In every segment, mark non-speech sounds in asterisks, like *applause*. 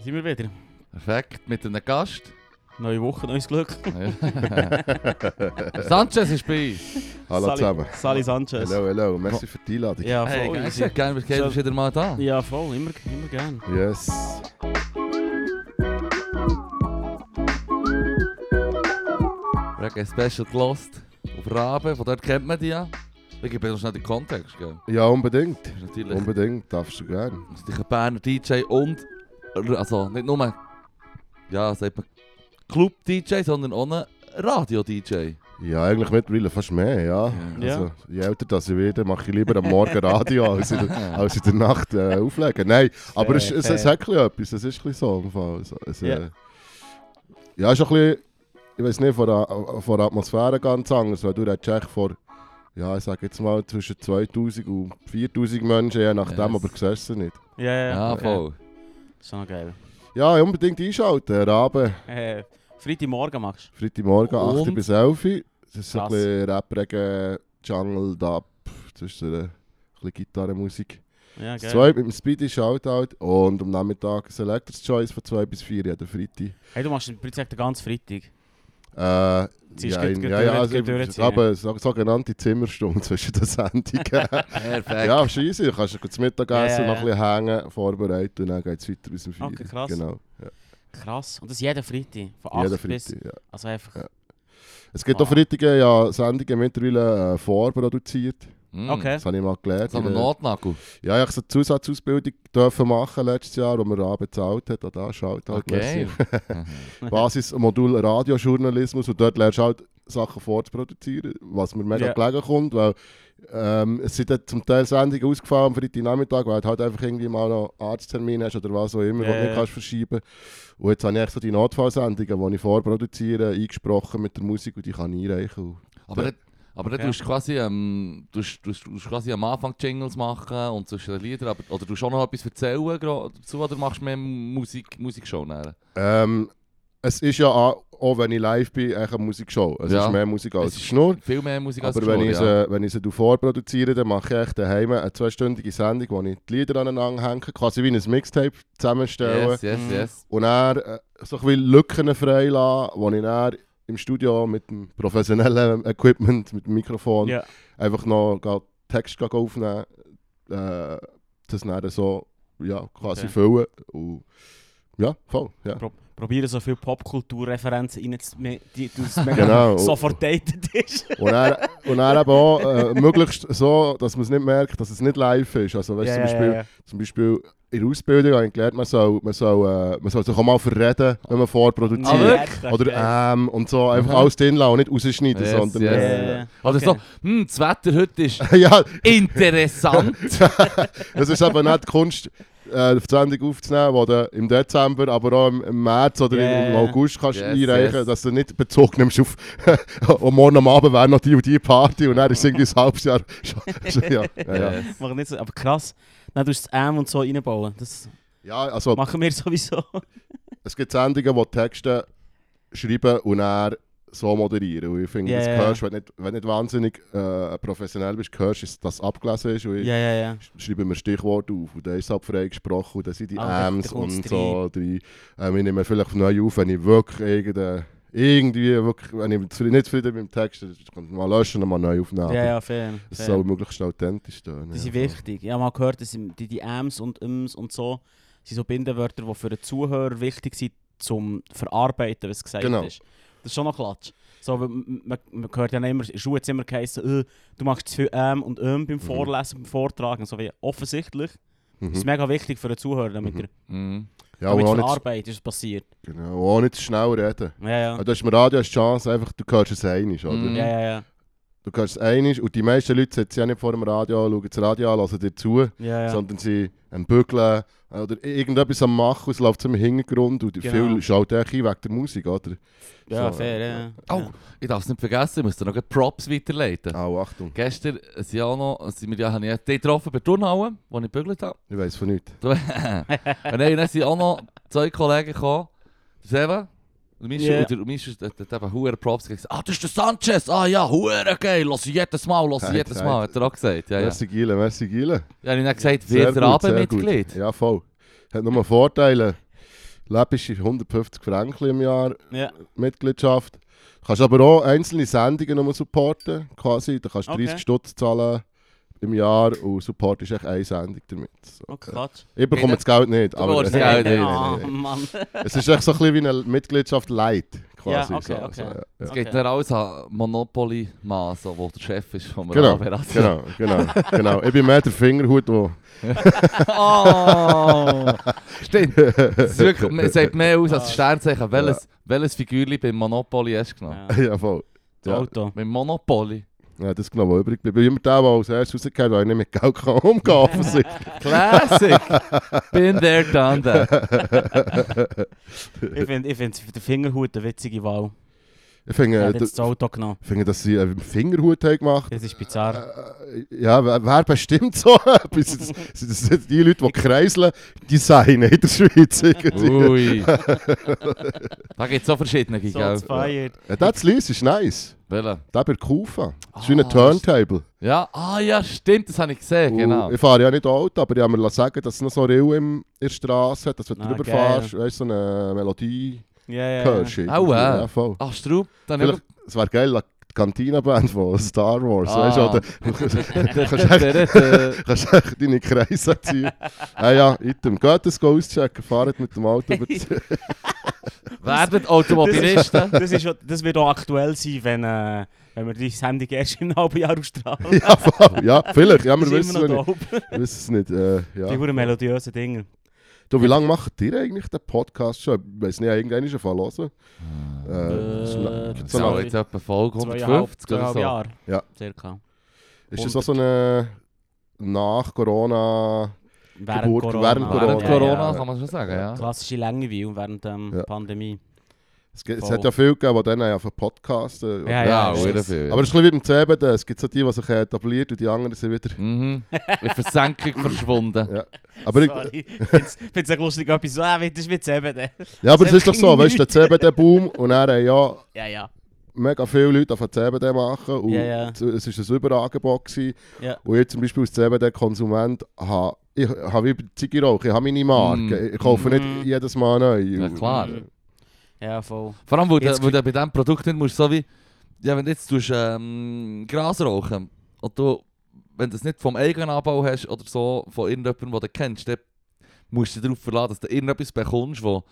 Da sind wir wieder. Perfekt, mit einem Gast. Neue Woche, neues *laughs* Glück. Sanchez ist bei uns. Hallo Sali- zusammen. Sali Sanchez. Hallo, hallo. Merci für die Einladung. Ja, Hey, voll. geil, easy. gerne, wir gehen Schon- wieder mal da. Ja, voll. Immer, immer gern. Yes. Wir haben ein Special gelost auf Raben, von dort kennt man die ja. Ich gebe noch schnell den Kontext, gell? Ja, unbedingt. Natürlich Unbedingt, darfst du gerne. das ist ein Berner DJ und, also nicht nur, ja, sagt man Club-DJ, sondern auch ein Radio-DJ. Ja, eigentlich mittlerweile fast mehr, ja. Ja. Also, je älter das ich werde, mache ich lieber am Morgen Radio als in der, *laughs* als in der Nacht äh, auflegen. Nein, aber es, es, es hat ein bisschen etwas, es ist ein so im Fall. Es, Ja. äh, ja, ist auch ein bisschen, ich weiß nicht, von der, von der Atmosphäre ganz anders, weil du redest echt vor, ja, ich sage jetzt mal zwischen 2000 und 4000 Menschen, je nachdem, Yes. aber du siehst sie nicht. Ja, ja. Ja, voll. Das noch geil. Ja, unbedingt einschalten, Raben. Äh, Freitagmorgen machst Freitagmorgen, 8 Und? bis 11 Uhr. Das ist so ein bisschen Rap-Regen, Jungle, Dub, zwischen ein bisschen Gitarrenmusik. du? Ja, geil. Zwei mit dem Speedy Shoutout und am Nachmittag Selectors Choice von 2 bis 4 jeden Freitag. Hey, du machst im Prinzip den ganzen Freitag. Äh, Ziehst ja, in- ja, ja, also, aber so, sogenannte Zimmerstunde *laughs* zwischen den Sendungen. *laughs* Perfekt. ja, easy. Du kannst zum Mittagessen ja, noch ein bisschen hängen, vorbereiten und dann geht es weiter bis um 4 Okay, krass. Genau, ja. Krass. Und das jeden Freitag. Von 8 Jeden bis... Freitag, ja. Also einfach... Ja. Es gibt Ah. auch Freitag ja Sendungen mittlerweile äh, vorproduziert. Mm. Okay. Das habe ich mal gelernt. So ein Notnagel. Ja, ich habe so eine Zusatzausbildung dürfen machen letztes Jahr, wo mir Rabe bezahlt hat. Auch da schaut halt Okay. merci. *laughs* *laughs* Basismodul Radiojournalismus und dort lernst du halt Sachen vorzuproduzieren, was mir mega Ja. gelegen kommt, weil ähm, es sind zum Teil Sendungen ausgefallen am Freitagnachmittag, weil du halt einfach irgendwie mal noch Arzttermin hast oder was auch immer, Ja, was du nicht kannst verschieben Und jetzt habe ich echt so die Notfallsendungen, die ich vorproduziere, eingesprochen mit der Musik und die kann ich einreichen. Aber, aber dann Okay. tust du quasi, ähm, tust, tust, tust quasi am Anfang Jingles machen und zwischen den Liedern, aber, oder du schon noch etwas erzählen dazu oder machst du mehr Musik, Musikshow nachher? Ähm, es ist ja auch, auch wenn ich live bin, eigentlich eine Musikshow. Es Ja. ist mehr Musik als Es ist Schnur. Viel mehr Musik als Aber Show, wenn ich, ja. sie, wenn ich sie vorproduziere, dann mache ich echt daheim eine zweistündige Sendung, wo ich die Lieder aneinander hänge, quasi wie ein Mixtape zusammenstelle. Yes, yes, yes. Und dann äh, so ein bisschen Lücken frei lasse, wo ich dann im Studio mit dem professionellen *laughs* Equipment, mit dem Mikrofon, Ja. einfach noch Text aufnehmen, äh, das dann so ja, quasi Okay. füllen. Und, ja, voll. Ja. Pro probieren so viele Popkulturreferenzen reinzunehmen, die Genau. *laughs* sofort dated ist. Und dann, und dann eben auch äh, möglichst so, dass man es nicht merkt, dass es nicht live ist. Also weißt, Ja, zum, Beispiel, ja. zum Beispiel in der Ausbildung habe ich gelernt, man soll, man soll, äh, man soll sich auch mal verreden, wenn man vorproduziert. Ah. Oder ähm und so, einfach alles drin lassen und nicht rausschneiden, Yes, sondern... yes. Äh, Oder Okay. so, hm, das Wetter heute ist *laughs* ja, interessant. *laughs* das ist aber nicht die Kunst, äh, die Sendung aufzunehmen, die du im Dezember, aber auch im, März oder Ja, im. August kannst Yes, einreichen, yes. dass du nicht Bezug nimmst auf *laughs* und morgen am Abend wäre noch die und die Party und dann ist es irgendwie ein halbes Jahr... *laughs* ja, ja, ja. Yes. Mach nicht so, aber krass. Dann tust du das M und so reinbauen. Das ja, also machen wir *laughs* sowieso. es gibt Sendungen, die Texte schreiben und dann so moderieren. Und ich finde, Ja, das ja. hörst, wenn du nicht, wenn nicht wahnsinnig äh, professionell bist, hörst du, dass das abgelesen ist. Und ich Ja, ja, ja. schreibe mir Stichworte auf und dann ist es halt frei gesprochen und dann sind die Ah, kommt's und so drin. Ähm, ich nehme vielleicht neu auf, wenn ich wirklich irgendeine, irgendwie, wirklich, wenn ich nicht zufrieden bin mit dem Text, dann mal löschen und mal neu aufnehmen. Ja, ja, fair. Es soll möglichst authentisch sein. Die sind wichtig. Ich habe mal gehört, dass die, die Ms und Ms und so sind so Bindewörter, die für den Zuhörer wichtig sind, zum Verarbeiten, was gesagt Genau. ist. Das ist schon noch Klatsch. So, man, man, man hört ja immer, in der Schule hat es immer geheißen, äh, du machst zu viel M und M beim Vorlesen, beim Vortragen. So wie offensichtlich. Das ist Mhm. mega wichtig für den Zuhörer, damit Mhm. er Mhm. Ja, damit nicht, verarbeitet, ist passiert. genau, auch nicht zu schnell reden. Ja, ja. Also, Du hast im Radio eine Chance, einfach, du hörst es einig, oder? Mhm. Ja, ja, ja. Du hörst es einig und die meisten Leute sitzen ja nicht vor dem Radio, schauen das Radio an, hören dir zu, ja, ja. sondern sie am Bügeln oder irgendetwas am Machen, und es läuft so im Hintergrund und Genau. viel schaut echt ein wegen der Musik, oder? ja, so, fair, äh, ja. Oh, ja. ich darf es nicht vergessen, ich muss dir noch Props weiterleiten. Au, Achtung, Gestern sind ja auch noch, sind wir ja, habe ich dich getroffen bei Turnhauen, wo ich gebügelt habe. ich weiß von nichts. *laughs* Und dann, sind auch noch zwei Kollegen gekommen. Seva und der Mischa. Ja. Und der Mischa hat, hat eben hure Props gesagt. Ah, das ist der Sanchez. Ah ja, hure geil. Lass ich jedes Mal, lass ich jedes. Mal. Hat er auch gesagt. Ja, ja. Merci Gile, merci Gile. Ja, ich habe dann gesagt, wird er Abendmitglied? Ja, voll. Hat nur Vorteile. läppische 150 Franken im Jahr Ja. Mitgliedschaft. Du kannst aber auch einzelne Sendungen nur supporten, quasi. Da kannst du Okay. 30 Stutz zahlen im Jahr und supportest echt eine Sendung damit. So. Okay, Gott. Ich bekomme das Geld nicht, aber bekommst es, das Geld nicht. Ah, nee, nee. Mann. es ist echt so ein bisschen wie eine Mitgliedschaft light. Quasi, Ja, okay, so, okay. So, ja, ja. Es Okay. geht dann alles an Monopoly-Mann, so, wo der Chef ist von Genau, Raver. genau, genau, genau. Ich bin mehr der Fingerhut, wo... oh! *laughs* Stimmt. Es ist wirklich, es sagt mehr aus als das Sternzeichen. Welches, welches Figürchen beim Monopoly hast du genommen? Ja. *laughs* ja, voll. Das Ja. Auto. Beim Monopoly. Ja, das genau, was übrig bleibt. Ich bin immer der, der als erstes rausgeht, weil ich nicht mit Geld kann umgehen. *laughs* Classic! Been there, done that. Ich *laughs* finde ich find den Fingerhut eine witzige Wahl. Ich Ich finde, äh, das Auto genommen. ich finde, dass sie einen Fingerhut haben gemacht Das ist bizarr. Äh, Ja, wer, bestimmt so *laughs* etwas? Das, das sind die Leute, die Kreiseln designen in der Schweiz. Ui. da gibt es so verschiedene, So feiert. Ja, das Lies ist nice. Welcher? Der bei Kufa. Das ist wie ein Ah, Turntable. Ja, ah ja, stimmt, das habe ich gesehen, genau. Und Ich fahre ja nicht Auto, aber ich habe mir sagen, dass es noch so Rill im- in der Straße hat, dass wenn du Ah, drüber geil. fährst, weißt du, so eine Melodie Ja, ja. hörst. ja. irgendwie. Auch, äh. Ja, voll. Ach, Strub, dann Vielleicht, es wäre geil, die Cantina-Band von Star Wars. Weißt du, Ah. oder, *laughs* *laughs* du kannst echt- nicht. kannst echt deine Kreise ziehen. ah ja, item. Geht das auschecken, fahrt mit dem Auto über die... *laughs* Werden Automobilisten. Das, ist, das wird auch aktuell sein, wenn, äh, wenn wir die Sendung erst in einem halben Jahr ausstrahlen. *laughs* ja, voll. ja, vielleicht. Ja, wir *laughs* das ist wissen es noch nicht. Wir wissen es nicht. Äh, Die ja. hure melodiösen Dinge. Du, wie lange macht ihr eigentlich den Podcast schon? Ich weiß nicht, irgendwann ist er verlassen. Äh, ist Äh, gibt's So, noch- jetzt etwa Folge Zweieinhalb, 150 oder so. Jahre. Ja. Circa. ist das auch so eine nach-Corona... Während Geburt- Corona. während Während Corona. Corona Ja, kann man schon sagen, ja. Klassische Langeweile während der Ja. Pandemie. Es, gibt, es hat ja viele gegeben, die dann einfach podcasten. Ja, Ja, ja, sehr das- viel. Aber es ist ein bisschen wie beim CBD. Es gibt so die, die sich etabliert und die anderen sind wieder... Mhm. In Versenkung verschwunden. *laughs* Ja. Aber, ich, Sorry. Ich finde es echt lustig, etwas so, ah, das ist wie CBD. ja, aber es ist doch so, *laughs* weißt du, der CBD-Boom und dann haben ja Ja, ja. mega viele Leute auf CBD machen und Ja, ja. es war ein Überangebot. Gewesen. Ja. Und ich zum Beispiel als CBD-Konsument habe ich habe Ziege rauchen, ich habe meine Marke. Mm. Ich kaufe Mm. nicht jedes Mal neu. Ja, klar. Ja, voll. Vor allem, weil, du- Jetzt- weil du bei diesem Produkt nicht musst, so wie, ja, wenn du jetzt tust, ähm, Gras rauchen und du, wenn du es nicht vom eigenen Anbau hast oder so, von irgendjemandem, den du kennst, dann musst du dich darauf verlassen, dass du irgendetwas bekommst, wo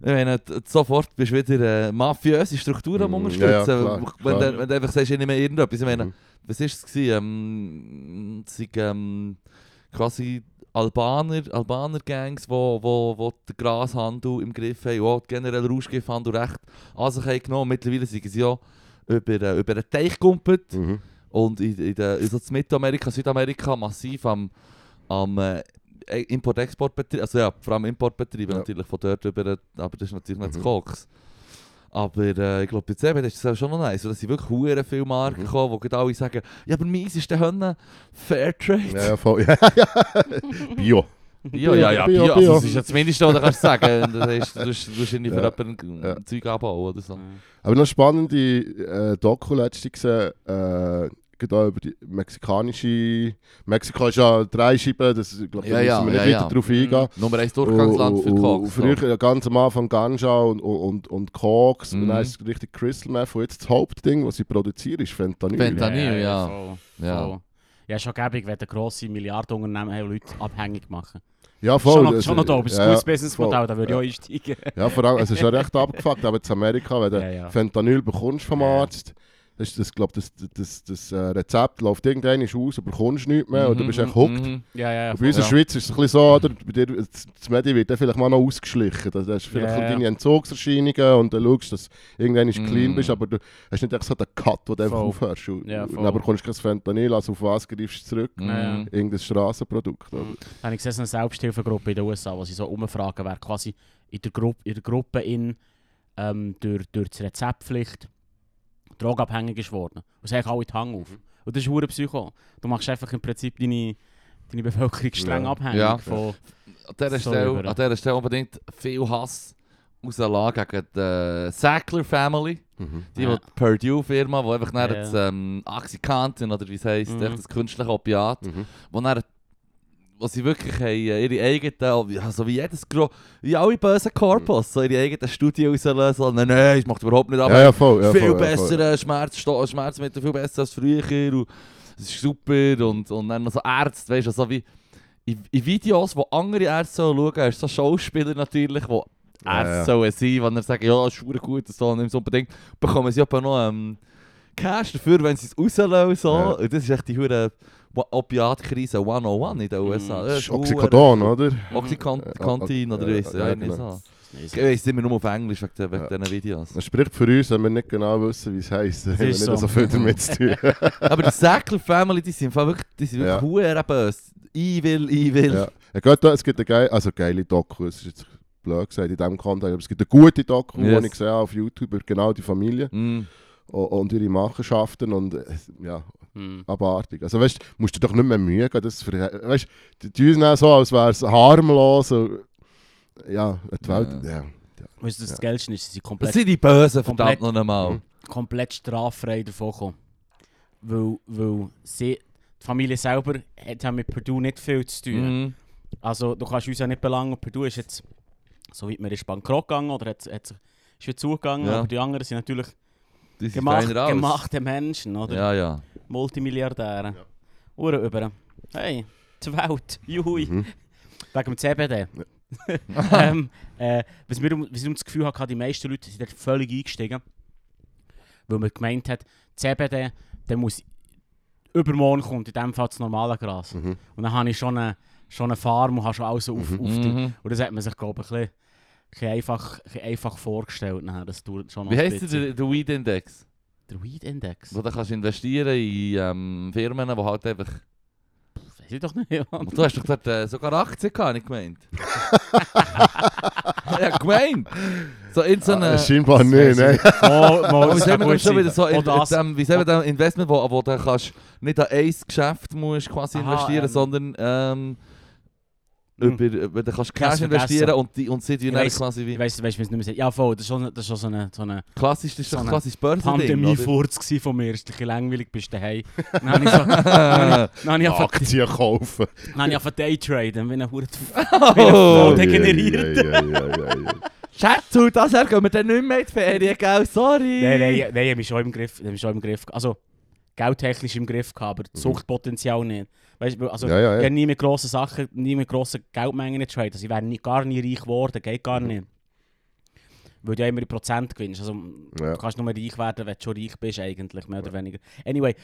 ich meine, sofort bist du wieder äh, mafiöse Strukturen am Mm, Unterstützen. ja, ja, klar, wenn, klar. Du, wenn du einfach sagst, ich nehme irgendetwas. Ich meine, Mhm. was war es? Ähm, sind ähm, quasi Albaner, Albaner Gangs, wo, wo, wo den Grashandel im Griff haben, auch generell Rauschgifthandel recht an sich haben genommen. Mittlerweile sind sie ja über, äh, über einen Teich gegumpelt Mhm. und in, in, der, in so Mittelamerika, Südamerika massiv am, am äh, Import-Export-Betrieb, also ja, vor allem Importbetriebe Ja. natürlich von dort über, aber das ist natürlich nicht das Mhm. Koks. Aber äh, ich glaube, bei CBD ist das schon noch nice. Da sind wirklich hure viele Marken Mhm. gekommen, wo gerade alle sagen, ja, aber meins ist der Hönne Fairtrade. Ja, ja, voll. *laughs* Ja, ja. Bio. Ja, ja, ja, Bio, Bio. Bio. Also, *laughs* das ist ja das Mindeste, was du kannst sagen. Das heißt, du musst, du musst irgendwie für Ja. jemanden Ja. ein Zeug abbauen oder so. Aber noch spannende äh, Doku letzte gesehen, äh, auch über die mexikanische... Mexiko ist ja drei Scheiben, das glaube, da Ja, ja, müssen wir ja, nicht ja. weiter drauf eingehen. Nummer 1 Durchgangsland für Koks. Früher ja, ganz am Anfang Ganja und, und, und, Koks. Mhm. Und dann ist es richtig Crystal Meth. Und jetzt das Hauptding, was sie produzieren, ist Fentanyl. Fentanyl. ja. voll, Ja. voll. Ja, schon gäbig, wenn grosse Milliardenunternehmen haben Leute abhängig machen. Ja, voll. Schon noch, das- schon noch da, aber es ist ein ja, gutes Businessmodell, da würde ich auch einsteigen. Ja, vor allem, es ist ja recht abgefuckt, aber in Amerika, wenn du *laughs* Ja, ja. Fentanyl bekommst vom Ja. Arzt, das, ist das, glaub, das, das, das, äh, Rezept läuft irgendwann aus, du bekommst nichts mehr und du bist echt hooked. Mhm. Ja, ja, ja. Bei uns in der. Schweiz ist es ein bisschen so, oder, bei dir, das das Medi wird dann vielleicht mal noch ausgeschlichen. Da hast vielleicht ja. deine Entzugserscheinungen und dann schaust dass du irgendwann Mm. clean bist, aber du hast nicht echt so den Cut, wo du einfach aufhörst. Und, Ja, und bekommst du kein Fentanyl, also auf was greifst du zurück? Mhm. Ja. Irgendein Strassenprodukt. oder? Da habe ich gesehen, eine Selbsthilfegruppe in den USA, wo sie so umfragen, wer quasi in der, Gruppe, in der Gruppe in, ähm, durch, durch die Rezeptpflicht drogabhängig ist worden. Und sie haben alle die Hang auf. Und das ist hure Psycho. Du machst einfach im Prinzip deine, deine Bevölkerung streng Ja. abhängig Ja. von... An dieser So Stelle, an dieser Stelle unbedingt viel Hass rauslassen gegen die Sackler Family. Mhm. Die, Ja. die Purdue-Firma, die einfach Ja, das ähm, Oxycontin, oder wie es heisst, Mhm. das künstliche Opiat, Mhm. wo dann wo sie wirklich haben, äh, ihre eigenen, ja, so wie jedes Gro wie alle bösen Corpus, so ihre eigenen Studien rauslösen. Nein, nein, das macht überhaupt nicht, aber Ja, ja, voll. Ja, viel ja, besser, voll. äh, Schmerz, Schmerzmittel viel besser als früher und es ist super und, und dann noch so Ärzte, weißt du, so wie in, in Videos, wo andere Ärzte sollen schauen, hast du so Schauspieler natürlich, Ja, Ärzte ja. sollen sein, wenn er sagen, ja, das ist gut, das so, nicht so unbedingt, bekommen sie aber noch ähm, Cash dafür, wenn sie es rauslassen. So. Ja. Und das ist echt die hure Opiatkrise 101 in den USA. Mm. Das Das ist Oxycodon, oder? Oxycontin Ja, oder ja, ich, ja, ja, nicht genau. so. Das Ich weiss immer nur auf Englisch wegen, Ja. diesen Videos. Das spricht für uns, wenn wir nicht genau wissen, wie es heisst. Dann *laughs* haben wir nicht so. so viel damit zu tun. *laughs* Aber die Sackler Family, die sind wirklich, die sind Ja. wirklich hure böse. Evil, evil. ja. Ja, gut, da- es gibt eine geile, also geile Doku, es ist jetzt blöd gesagt in diesem Kontext, aber es gibt eine gute Doku, Yes. die ich gesehen habe auf YouTube über genau die Familie Mm. Und, ihre Machenschaften und äh, ja, Hm. abartig. Also weißt du, musst dir doch nicht mehr Mühe geben, das für, weißt du, die tun es auch so, als wäre es harmlos und, ja, die Welt, Ja. ja. Weißt du, das Ja. Geilste ist, sie sind Das komplett, sind die Bösen, verdammt noch einmal. Mhm. komplett straffrei davon gekommen. Weil, weil sie, die Familie selber hat ja mit Purdue nicht viel zu tun. Mhm. Also du kannst uns ja nicht belangen, Purdue ist jetzt, so weit man ist bankrott gegangen oder hat, hat, sich- ist wieder zugegangen, Ja. aber die anderen sind natürlich Sind gemacht, aus. gemachte Menschen, oder? Ja, ja. Multimilliardäre. Ja. Uhren über. Hey, die Welt, juhui. Mhm. Wegen dem CBD. *laughs* ähm, äh, was mir um, was ich das Gefühl hatte, die meisten Leute sind dort völlig eingestiegen. Weil man gemeint hat, CBD, der muss übermorgen kommt, in dem Fall das normale Gras. Mhm. Und dann habe ich schon eine, schon eine Farm und habe schon alles auf, Mhm. auf die. Mhm. Und das hat man sich, glaube ich, ein bisschen, bisschen einfach, ein bisschen einfach vorgestellt. Nachher. Das dauert schon noch Wie ein heisst bisschen. der, der Weed Index? Der Weed Index? Wo du kannst investieren in ähm, Firmen, die halt einfach... Weiß ich doch nicht. Mann. Du hast doch dort äh, sogar Aktien gehabt, nicht gemeint? *laughs* ja, gemeint! So in so Ah, einer... scheinbar nicht, nein. Mal, mal, Aber wie wir gut das schon wieder so in, Auch das. dem, wie wir das Investment, wo, wo du kannst nicht an ein Geschäft musst quasi Aha, investieren, ähm. sondern ähm, Hm. Über, über, du kannst hab's Cash investieren und, die, und sie tun weiss- quasi wie... weiß, weiss, wie es nicht mehr sagt. Ja, voll, das ist schon, das ist so eine, so eine Klassisch, das ist so doch eine klassisch Börsending, oder? Pandemie-Furz von mir. Ein bisschen langweilig, bist du daheim. Dann habe ich so... Dann habe ich- dann ich Aktien kaufen. dann habe ich einfach Daytraden, wie ein Hure... Oh, degeneriert. Ja, ja, ja, ja, ja. Schatz, das her gehen wir dann nicht mehr in die Ferien, gell? Sorry! Nein, nein, nein, ich habe mich schon im Griff. Ich habe mich schon im Griff. Also, geldtechnisch im Griff gehabt, aber das Suchtpotenzial nicht. Weißt du, also, Ja, ja, ich ja. habe nie mit grossen Sachen, nie mit grossen Geldmengen getradet. Also, ich wäre nie, gar nie reich geworden, geht gar Mhm. nicht. Weil du ja immer in Prozent gewinnst. Also, Ja. Du kannst nur reich werden, wenn du schon reich bist, eigentlich, mehr oder weniger. Anyway,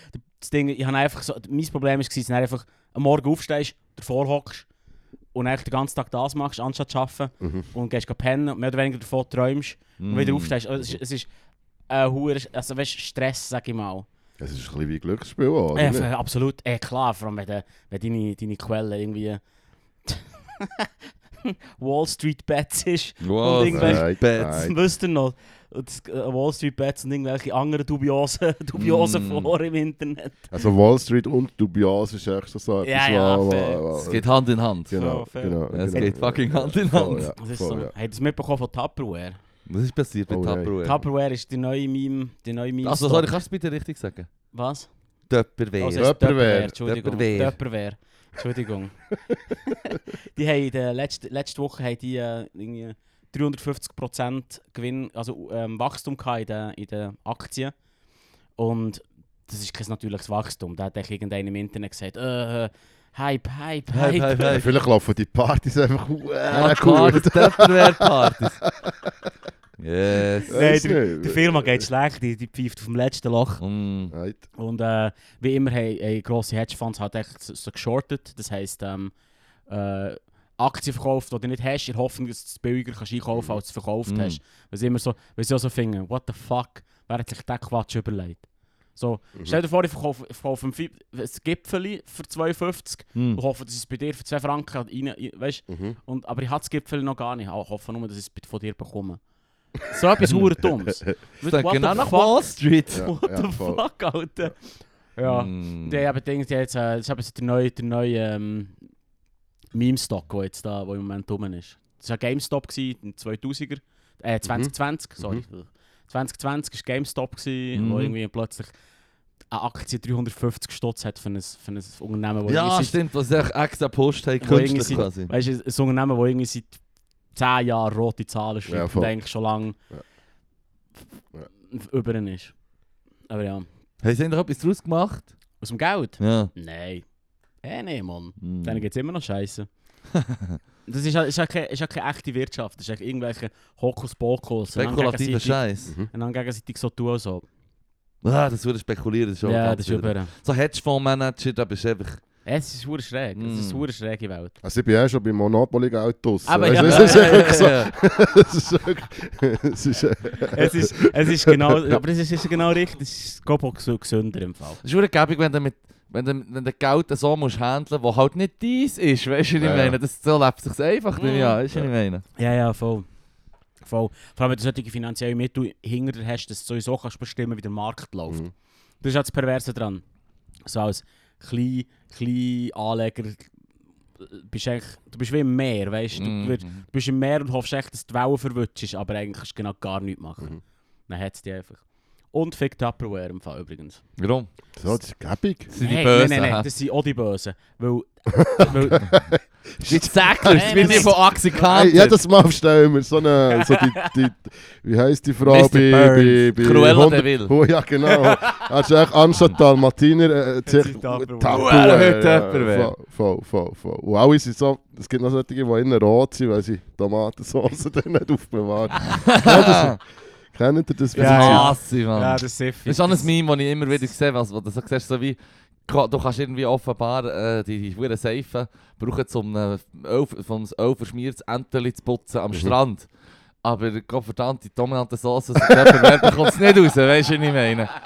das Ding, ich habe einfach so, mein Problem war, dass du einfach am Morgen aufstehst, davor hockst und eigentlich den ganzen Tag das machst, anstatt zu arbeiten Mhm. und gehst pennen und mehr oder weniger davon träumst und wieder Mm. aufstehst. Also, Es ist, es ist ein hoher, also weißt, Stress, sag ich mal. Es ist ein bisschen wie ein Glücksspiel, oder Äh, absolut, äh, klar, vor allem wenn, de, wenn deine, deine Quelle irgendwie *laughs* Wall Street Bets ist. Wow, Und irgendwelche- Nein, Bets. Wisst ihr noch? Das, äh, Wall Street Bets und irgendwelche anderen dubiosen, *laughs* dubiosen Mm. Foren im Internet. Also Wall Street und Dubios ist echt so Ja, etwas, ja, wo- wo- Es geht Hand in Hand. Genau, So, fair. genau. Es genau. geht fucking Hand in Voll, Hand. ja, Was ist voll, so? ja. Habt ihr das mitbekommen von Tupperware? Was ist passiert mit Oh, nein. Tupperware? Tupperware ist die neue Meme, die neue Meme Also sorry, kannst du es bitte richtig sagen? Was? Tupperware. Also, es ist Tupperware. Tupperware, Entschuldigung. Tupperware. Tupperware. Entschuldigung. *laughs* die haben in der letzten, letzte Woche haben die, äh, irgendwie 350% Gewinn, also ähm, Wachstum gehabt in den, in den Aktien. Und das ist kein natürliches Wachstum. Da hat echt irgendeiner im Internet gesagt, äh, Hype, Hype, Hype. Hype, hype, Ja, hype. Vielleicht laufen die Partys einfach Ja, äh, klar, gut. Tupperware-Partys. Yes. Nein, der, der Firma geht schlecht, die, die pfeift auf dem letzten Loch. Mm. Right. Und äh, wie immer haben, haben grosse Hedgefonds halt echt so, so geschortet. Das heisst, ähm, äh, Aktien verkauft, die du nicht hast, in der Hoffnung, dass du es billiger kannst einkaufen als du es verkauft Mhm. hast. Weil sie immer so, weil sie auch so finden, what the fuck, wer hat sich diesen Quatsch überlegt? So, Mhm. stell dir vor, ich verkaufe, ich verkaufe ein, Gipfeli für 2,50 Mm. und hoffe, dass es bei dir für 2 Franken rein, rein- weißt, Mhm. und, aber ich habe das Gipfeli noch gar nicht. Ich hoffe nur, dass ich es von dir bekomme. So etwas hure Dummes. Das What the genau nach fuck? Wall Street. Ja, What ja, the voll. fuck, Alter? Ja. Mm. Die haben Ding, die jetzt, äh, das ist eben der neue, der neue ähm, Meme-Stock, der jetzt da, wo im Moment rum ist. Das war GameStop gewesen, in den 2000er, äh, 2020, sorry. 2020 war GameStop, gewesen, wo Mhm. irgendwie plötzlich eine Aktie 350 Stutz hat für ein, für ein Unternehmen, das Ja, seit, stimmt, was echt extra Post Wo irgendwie künstlich quasi. weißt du, ein Unternehmen, das irgendwie seit 10 Jahren rote Zahlen schreibt Ja, und eigentlich schon lange Ja. über ihn ist. Aber ja, Haben sie eigentlich etwas daraus gemacht? aus dem Geld? Ja. Nein. Eh, nee, Mann. Hm. Denen geht es immer noch scheiße. *laughs* Das ist ja, ist keine, ist keine echte Wirtschaft, das ist irgendwelche Hokuspokus. Spekulativer Scheiß. Mhm. Und dann gegenseitig so tun so. Ah, das würde spekulieren, das ist schon Ja, ganz das ist über. So Hedgefondsmanager, da bist du einfach... Es ist hure schräg. Es ist Mm. eine hure schräge Welt. Also ich bin ja schon bei Monopoly-Geld draussen. Aber ja, es ist ja, wirklich so. *laughs* Es ist. Es es, es genau, *laughs* aber es ist, es ist genau richtig. Es ist Gobo gesünder im Fall. Es ist wirklich gäbig, wenn du mit... Wenn du, wenn du Geld so musst handeln musst, das halt nicht dies ist, weißt du, was ich Ja, meine? Das, so lebt sich einfach, Mhm. ja, weißt du, was ich meine? Ja, ja, voll. voll. Vor allem, wenn du solche finanzielle Mittel hinter dir hast, dass du sowieso kannst bestimmen, wie der Markt läuft. Mhm. Das ist ja das Perverse dran. So als klein, klein Anleger äh, bist du, bist wie im Meer, weißt du? Du, wirst- du bist im Meer und hoffst echt, dass die Wellen verwutschst, aber eigentlich kannst du genau gar nichts machen. Mhm. Dann hat es die einfach. Und fick Tupperware im Fall übrigens. Warum? So, das ist gäbig. Das sind die Nein, Bösen. Nein, nein, nein, das sind auch die Bösen. Weil, *laughs* weil Nein, wie nein, die nein. von Hey, Kanter. jedes Mal stellen wir so eine... So die, die, wie heisst die Frau Mr. bei... bei, bei Cruella 100 de Vil. Oh ja, genau. Also echt anstatt Dalmatiner äh, sie Tupperware. Tupperware, ja, Tupperware. Voll, voll, voll, voll. Und alle sind so... Es gibt noch solche, die innen rot sind, weil sie Tomatensauce *laughs* dann nicht aufbewahren. Kennt ihr das? Ja, Das ja. hasse Mann. ja, das ist sehr Das ist auch ein Meme, das ich immer wieder sehe, was, wo du so siehst, so wie, du kannst irgendwie offenbar äh, die, verdammten Seifen brauchen, um ein Öl, vom Öl verschmiertes Enteli zu putzen am Mhm. Strand. Aber Gott verdammt, die Tomatensauce, so bekommt *laughs* es nicht raus, weißt du, was ich meine? *laughs*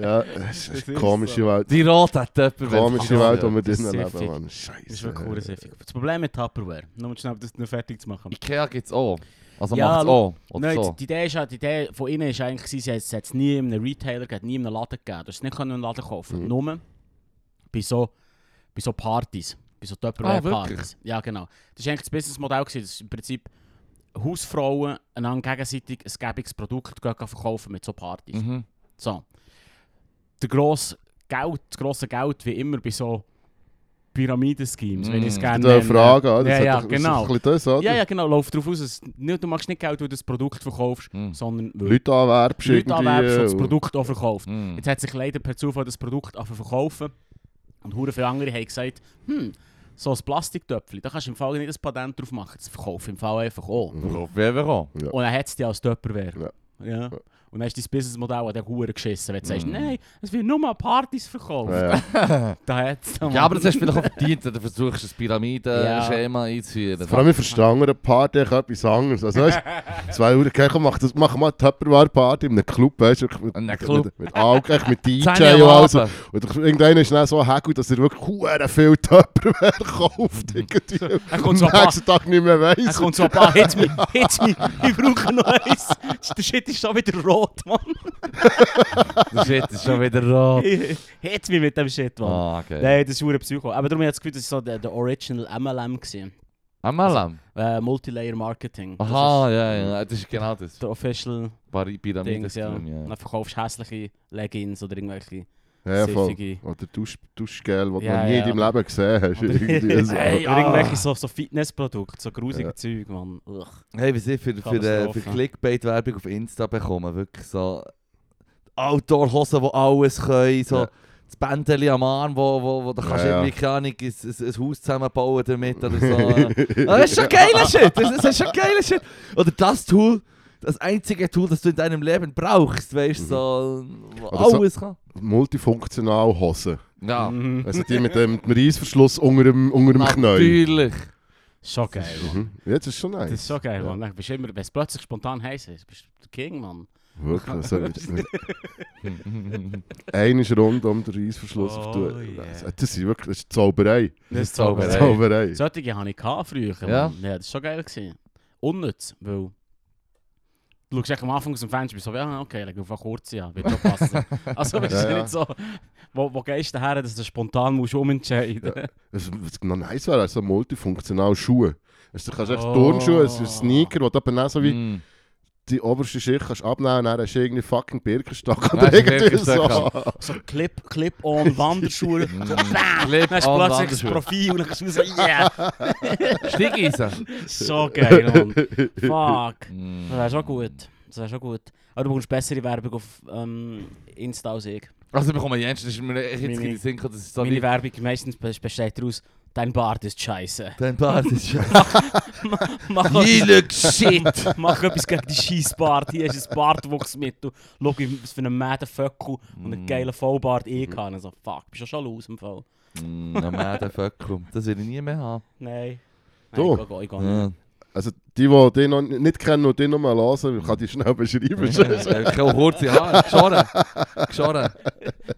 Ja, es ist Das eine ist komische so. Welt. Die rote hat jemand... Komische. Welt, die wir Das ist drinnen siffig. leben, Mann. Das ist Scheiße. wirklich cool. Das Problem mit Tupperware, nur um schnell das noch fertig zu machen. Ikea gibt es auch. Also Ja, macht es auch. Oder Nein, so. die Idee, ist, ja- die Idee von ihnen ist eigentlich, sie hat es nie in einem Retailer gegeben, nie in einem Laden gegeben. Du hast es nicht in einem Laden kaufen. Mhm. Nur bei so, bei so Partys, bei so Ah, Tupperware-Partys. ja, genau. Das war eigentlich das Businessmodell, gewesen, dass im Prinzip Hausfrauen einander gegenseitig ein gäbiges Produkt verkaufen mit so Partys. Mhm. So. Der grosse Geld, das grosse Geld, wie immer bei so Pyramiden-Schemes, wenn ich es Mm. gerne nenne. Frage? Ja, Das ja, genau. ein bisschen das, oder? Ja, ja, genau, läuft darauf aus, dass nicht, du machst nicht Geld, weil du das Produkt verkaufst, Mhm. sondern weil Leute anwerbst Leute anwerbst und das und- Produkt auch verkauft. Mhm. Jetzt hat sich leider per Zufall das Produkt verkaufen und hure viele andere haben gesagt, hm, so ein Plastiktöpfchen, da kannst du im Fall nicht ein Patent drauf machen, das verkaufe im Fall einfach auch. Auf jeden Fall. Ja. Und dann hat es die als Tupperware. Ja. Ja. Und dann ist dein Businessmodell an der Hure geschissen, wenn du sagst, Mhm. nein, es wird nur mal Partys verkauft. Ja. *laughs* Da hat's Ja, aber das hast du vielleicht auch verdient, wenn du versuchst, ein Pyramiden-Schema einzuführen. Vor allem verstehe andere Party etwas anderes. Also, weißt, *laughs* zwei Uhr Kirche macht das, machen mal eine Tupperware-Party in einem Club, weißt du? Mit, In einem Club. Mit, mit Alk, echt mit *laughs* DJ und alles. Und irgendeiner ist dann so hackig, dass er wirklich hure viel Tupperware kauft. Er kommt so am ein paar, nächsten Tag nicht mehr er weiss. kommt so ein paar, hit's mich, hit's mich, ich brauche noch eins. Der Shit ist schon wieder rot, Mann. Der Shit ist schon wieder rot. *laughs* hit's mich mit dem Shit, Mann. Ah, okay. Nein, das ist hure Psycho. Aber darum habe ich das Gefühl, das war so der, der Original MLM. Gewesen. MLM? Äh, Multilayer Marketing. Aha, ja, ja, das ist genau das. Der Official Pari- Dings, ja. Pyramiden. Dann verkaufst du hässliche Leggings oder irgendwelche Ja, voll. Oder Dusch, Duschgel, das du Ja, noch nie ja. in deinem Leben gesehen hast. *laughs* Oder, Irgendwie *laughs* so. Hey, Ah. oder irgendwelche so, so Fitnessprodukte, so grusige Ja. Zeug, Mann. Ugh. Hey, wie sie für, für, äh, für. Clickbait-Werbung auf Insta bekommen. Wirklich so Outdoor-Hosen, die alles können. So Ja. das Bändeli am Arm, wo, wo, wo du kannst Ja, ja. irgendwie, keine Ahnung, ein, ein, ein Haus zusammenbauen damit oder so. *laughs* Ah, das ist schon geiler Shit. Das, das ist schon geiler Shit. Oder das Tool, das einzige Tool, das du in deinem Leben brauchst, weißt du, so, wo Oder so- alles kann. Multifunktional Hosen. Ja, Mhm. Also die mit dem, mit dem Reissverschluss unter dem, unter dem Knäuel. natürlich. Schon geil, Mann. Mhm. Ja, das ist schon nice. Das ist so geil, Ja. Mann. Bist du immer, wenn es plötzlich spontan heiß ist, bist du der King, Mann. Wirklich. Also, mit, mit Einer ist rund um den Reissverschluss. Oh, tun. yeah. das, das ist wirklich das ist Zauberei. Das ist Zauberei. Zauberei. Solche hatte ich früher, Ja. Mann. Ja, das war schon geil. Gewesen. Unnütz, weil... Du schaust am Anfang aus dem Fenster bist so, ja, okay, leg einfach kurz an, wird schon passen. *laughs* also, weißt du, Ja, ja. nicht so, wo, wo gehst du her, dass du spontan musst umentscheiden musst. Was, was noch nice wäre, also multifunktional Schuhe. Also, du kannst echt Oh. Turnschuhe, es ist ein Sneaker, wo du eben auch so wie Mm. Die oberste Schicht kannst abnehmen und dann hast du irgendwie fucking Birkenstock. *laughs* Oder irgendwie so. So Clip, Clip-on Wanderschuhe. *laughs* so bam! Clip Dann hast du on plötzlich das. Profil und dann kannst du so, yeah! *laughs* Steigeisen. So geil, Mann. Fuck. Mm. Das wäre schon gut. Das wäre schon gut. Aber du brauchst bessere Werbung auf ähm, Insta als ich. Also wir kommen Jens, das ist mir echt jetzt in den Sinn gekommen, das ist so Meine. Werbung meistens be- besteht daraus, dein Bart ist scheiße. Dein Bart ist schon... *laughs* Mach, You look shit! *laughs* mach etwas gegen die Scheissbart. Hier ist ein Bartwuchsmittel. Schau, was für einen mäden Föckel und einen Mm. geilen Vollbart ich kann. Also, fuck, bist du schon los im Fall? Mm, ein Mäden Föckel. Das will ich nie mehr haben. Nein. Du? Nein, ich, geh- ich, geh Ja. Also die, die dich noch nicht kennen und dich noch mal hören, ich kann die schnell beschreiben. Ich habe kurze Haare. Geschoren. Geschoren.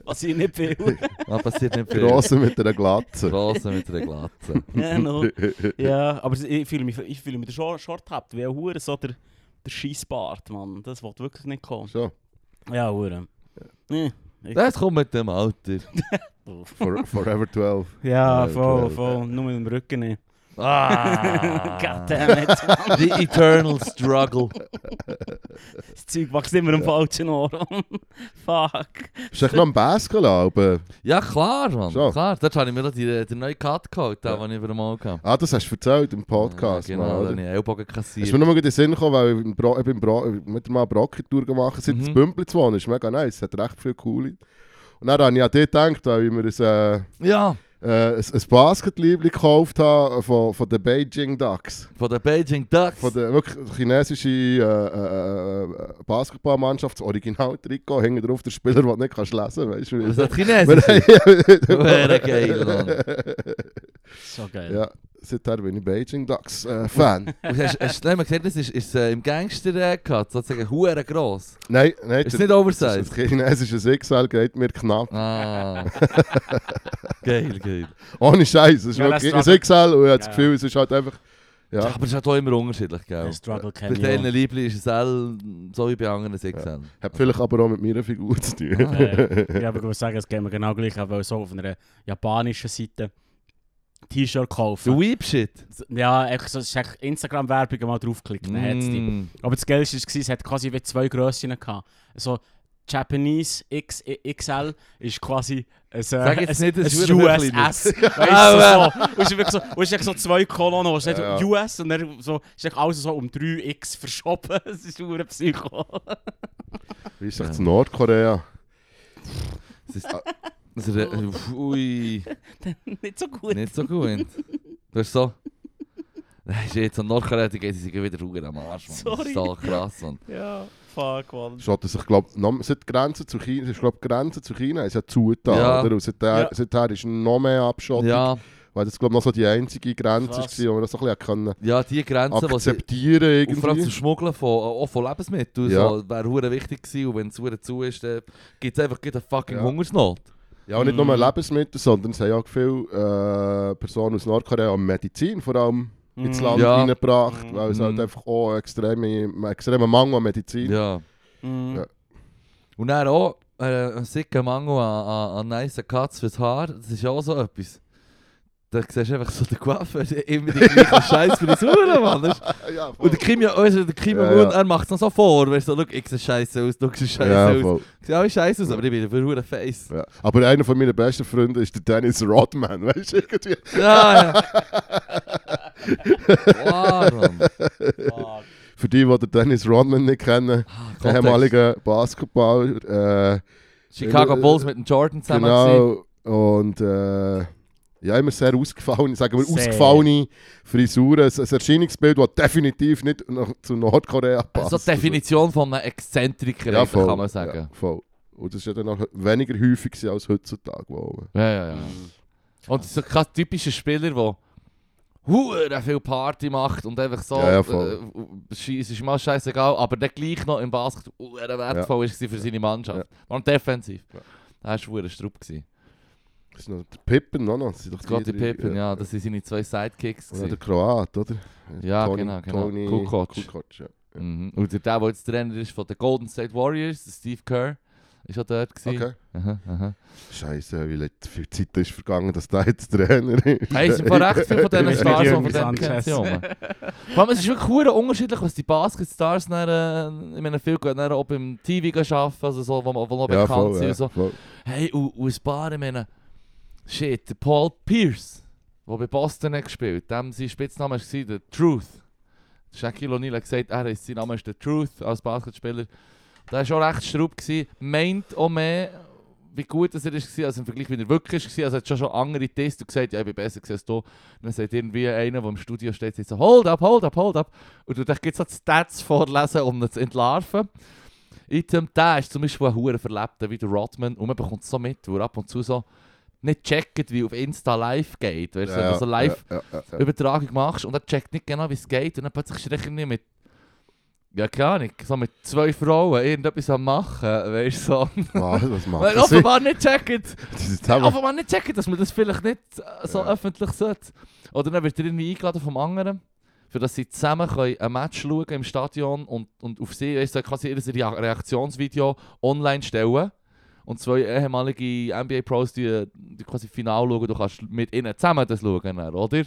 Was ich nicht will. Was passiert nicht viel. Grosse mit einer Glatze. Grosse mit einer Glatze. *laughs* Genau. *laughs* Ja, aber ich fühle mich, ich fühle mich schon short habt, wie ein Hure so der, der Scheissbart, Mann. Das wird wirklich nicht kommen. So, Ja, Hure. Nee. Ich- Das kommt mit dem Alter. *laughs* for, Forever 12. Ja, Ja, voll, voll. Nur mit dem Rücken nicht. Ah. Goddammit. The eternal struggle. Das Zeug wächst immer am falschen Ohr. *laughs* Fuck. Ist echt noch am Basken aber Ja, klar, Mann. So. Klar. Dort habe ich mir noch die, den neuen Cut geholt, den, Ja. den ich über mal hatte. Ah, das hast du erzählt im Podcast. Ja, mal, genau, oder? dann habe ich Ellbogen Ist kassiert. mir nur in den Sinn gekommen, weil ich im Bro, ich bin Bro, mit mal eine Brockentour gemacht seit Mhm. das Bümpel zu wohnen. ist mega nice, es hat recht viel coole. Und dann habe ich an dich gedacht, weil ich mir äh, Ja, äh, ein, ein Basketliebli gekauft habe von, von den Beijing Ducks. von der Beijing Ducks. Von der wirklich chinesischen äh, äh, äh, Basketballmannschaft, das Original-Trikot, hinten drauf der Spieler, den du nicht kannst lesen kannst. Das ist Weißt Chinesisch. du? *laughs* Wäre geil, Mann. *laughs* So geil. Ja, seither bin ich Beijing Ducks äh, Fan. *laughs* Und hast, hast du nicht mal gesehen, das ist, ist äh, im Gangster äh, sozusagen hure gross. nein, nein, Ist das- nicht das oversized. *laughs* chinesische XL geht mir knapp. Ah. *laughs* geil, geil. Ohne Scheiß, es ist Ja, wirklich ein XL und ich habe das Ja, Gefühl, es ist halt einfach. Ja. Ja, aber es ist halt auch immer unterschiedlich, gell? Struggle Bei denen auch. Liebling ist es L, so wie bei anderen XL. hat vielleicht aber auch mit meiner Figur zu tun. Ah, ja, aber ich muss sagen, es geht mir genau gleich, weil so auf einer japanischen Seite T-Shirt kaufen. Du Weep-Shit. Ja, es ist echt Instagram-Werbung mal draufgeklickt. Mm. Aber das Geilste war, es hat quasi wie zwei Grössen gehabt. So, Japanese X, XL ist quasi ein, äh, Sag jetzt ein, nicht, das ein ist wirklich USS. weißt Ah, du, so. Und es ist wirklich so, und es ist so zwei Kolonnen, wo es nicht Ja, ja. US und dann so, ist alles so um 3x verschoben. *laughs* Es ist nur ein Psycho. Wie ist das in Nordkorea? Das ist, ist, äh, ui, *laughs* nicht so gut. nicht so gut. *laughs* Du hast so... Das ist jetzt an Nordkorea, die gehen sie wieder ruhig am Arsch, Mann. Das Sorry. ist so krass, Mann. Ja, fuck, man. Schaut es sich, glaube ich, seit die Grenze zu China, ich glaube, die Grenze zu China ist ja zugetan, Ja. oder? Und seither, Ja. seither ist noch mehr Abschottung, Ja, weil das, glaube ich, noch so die einzige Grenze Krass. war, die wir das so ein bisschen können ja, die Grenzen, die sie... akzeptieren Und vor allem irgendwie. zum Schmuggeln von, auch von Lebensmitteln. Ja. So, wäre wichtig gewesen. Und wenn es zu ist, dann gibt es einfach eine fucking Ja. Hungersnot. Ja, und nicht nur Mhm. Lebensmittel, sondern es haben auch viele äh, Personen aus Nordkorea Medizin vor allem ins Mhm. Land Ja. reingebracht, Mhm. weil es Mhm. halt einfach auch extreme, einen extremen Mangel an Medizin Ja. Ja. Und dann auch äh, ein sicker Mangel an, an, an nice Cuts fürs Haar. Das ist auch so etwas. Da siehst du einfach so den Coiffeur, der immer die gleichen scheiß Frisuren, Mann. Das *laughs* ist- ja, voll. Und der Kim, ja, also der Kim Ja, ja, ja. er macht es noch so vor, weißt du, so, ich sehe scheiße aus, du siehst scheiße ja, aus. voll. Sieht auch scheiße aus, aber ich bin ein verhuren Face. Ja. Aber einer von meinen besten Freunden ist der Dennis Rodman, weißt du, irgendwie. Ja, ja. wow, Mann. Fuck. Für die, die den Dennis Rodman nicht kennen, Ah, der ehemalige Basketballer, äh, Chicago Äh, Bulls mit dem Jordan zusammen. gewesen. genau, und äh, ja, immer sehr ausgefallen, sagen wir, Sehr. ausgefallene Frisuren, ein, ein Erscheinungsbild, das definitiv nicht nach, zu Nordkorea passt. Also die Definition von einem Exzentriker, ja, voll, kann man sagen. Ja, voll. Und das ist ja dann auch weniger häufig als heutzutage. Wo, Ja, ja, ja. Und so kein typischer Spieler, der hure viel Party macht und einfach so, Ja, ja, voll. äh, es ist mal scheißegal, aber der gleich noch im Basket hure wertvoll ist für seine Mannschaft. War defensiv. Ja. Da war hure Strupp. gewesen. Das ist noch der Pippen noch, noch. Das sind doch die drei- Pippen, ja, das sind seine zwei Sidekicks. Oder der. Kroat, oder? Ja, genau, genau. Tony Kukoc. Kukoc, ja. Mhm. Und der, der, jetzt Trainer ist von den Golden State Warriors, Steve Kerr, Ist ja dort gewesen. Okay. Aha, aha. Scheiße, wie viel Zeit ist vergangen, dass der jetzt Trainer ist. Hey, es sind von recht viele von diesen Stars, die von kennen. Vor allem, es ist wirklich hure unterschiedlich, was die Basketstars dann, äh, ich meine, viele gehen auch beim TV arbeiten, also so, wo, wo noch ja, bekannt voll, sind ja, und so. Hey, und, und ein paar, ich meine, shit, Paul Pierce, der bei Boston hat gespielt dem sein Spitzname war The Truth. Shaquille O'Neal hat gesagt, er ist, sein Name ist The Truth als Basketspieler. Der war schon recht gewesen, meint auch mehr, wie gut er war, als im Vergleich, wie er wirklich war. Also hat schon schon andere Tests gesagt, ja, ich bin besser als du. Und dann sagt irgendwie einer, der im Studio steht, sagt so, hold up, hold up, hold up. Und du darfst so die Stats vorlesen, um ihn zu entlarven. Item, der ist zum Beispiel ein Huren Verlebter wie der Rodman und man bekommt es so mit, wo er ab und zu so nicht checkt, wie auf Insta live geht. Weißt du, wenn du so live ja, ja, ja. Übertragung machst und er checkt nicht genau, wie es geht und dann plötzlich schreckt er nicht mit ja, keine Ahnung, so mit zwei Frauen irgendetwas am machen, weißt du, so. Was, was *laughs* machen sie? offenbar nicht zusammen. offenbar nicht checkt, dass man das vielleicht nicht äh, so Ja. öffentlich sollte. Oder dann wird er irgendwie eingeladen vom anderen, für dass sie zusammen können ein Match schauen im Stadion und, und auf sie weißt du, quasi ihr Rea- Reaktionsvideo online stellen. Und zwei ehemalige NBA-Pros, die, die quasi Final schauen, du kannst mit ihnen zusammen das schauen, oder?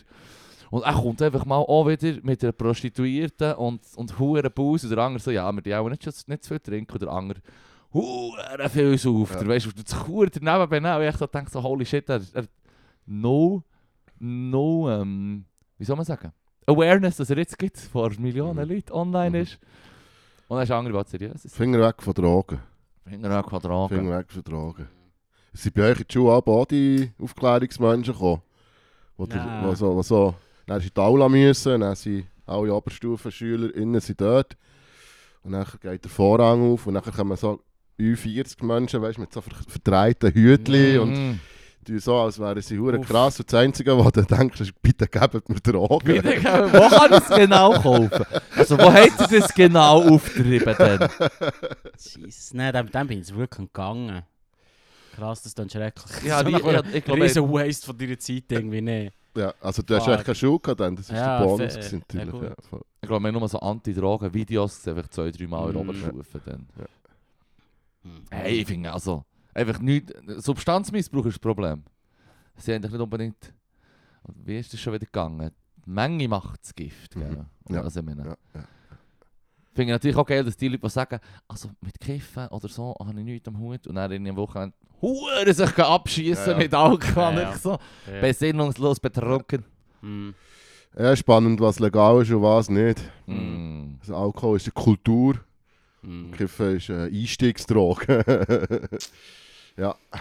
Und er kommt einfach mal auch wieder mit einer Prostituierten und, und hure Bus. Und der andere so, ja, wir die auch nicht, nicht zu viel trinken. Und der andere, hure viel sauft. Ja. Weißt du, dich hure daneben. Und ich so denke so, holy shit, er, er no, no, ähm, wie soll man sagen? Awareness, dass er jetzt gibt, vor Millionen Mhm. Leuten online Mhm. ist. Und dann ist der andere was seriös. Finger weg von Drogen. Finger an Quadrat. Finger weg von Drogen. Sind bei euch in die Schule auch Body-Aufklärungsmenschen gekommen? Wo, der, Nein. wo so, wo so, dann sind die Aula müssen, dann sind alle Oberstufenschülerinnen sind dort. Und dann geht der Vorhang auf und dann kommen so U40 Menschen, weißt, mit so ver verdrehten Hütchen und Mhm. Tun so, als wären sie hure krass. Und das Einzige, was du denkst, ist, bitte gebt mir Drogen. Wieder, gell? wo kann ich es genau kaufen? Also, wo hat er das genau aufgetrieben denn? Jesus, nein, dem, dem bin ich wirklich gegangen. Krass, das ist dann schrecklich. Ja, *laughs* so wie, ja, ich glaube, riesen Waste von deiner Zeit irgendwie nicht. Ja, also du hast eigentlich keine Schule gehabt dann, das war Ja, der Bonus. gewesen, Ja, natürlich. Ja, voll. ich glaube, wir haben nur so Anti-Drogen-Videos einfach zwei, drei Mal in der Mm. Oberstufe. Dann. Hey, ich finde also, einfach nicht, Substanzmissbrauch ist das Problem. Sie haben nicht unbedingt, wie ist das schon wieder gegangen? Die Menge macht das Gift, Mhm. gell? Ja. Also, ich meine, Ja, ja. finde ich natürlich auch geil, dass die Leute, die sagen, also mit Kiffen oder so habe ich nichts am Hut und dann in einem Wochenende Huren sich abschießen Ja, ja. mit Alkohol. Ja, so, Ja. besinnungslos betrunken. Hm. Ja, spannend, was legal ist und was nicht. Mm. Also Alkohol ist eine Kultur, Hm. Kiffen ist eine Einstiegsdroge. *laughs*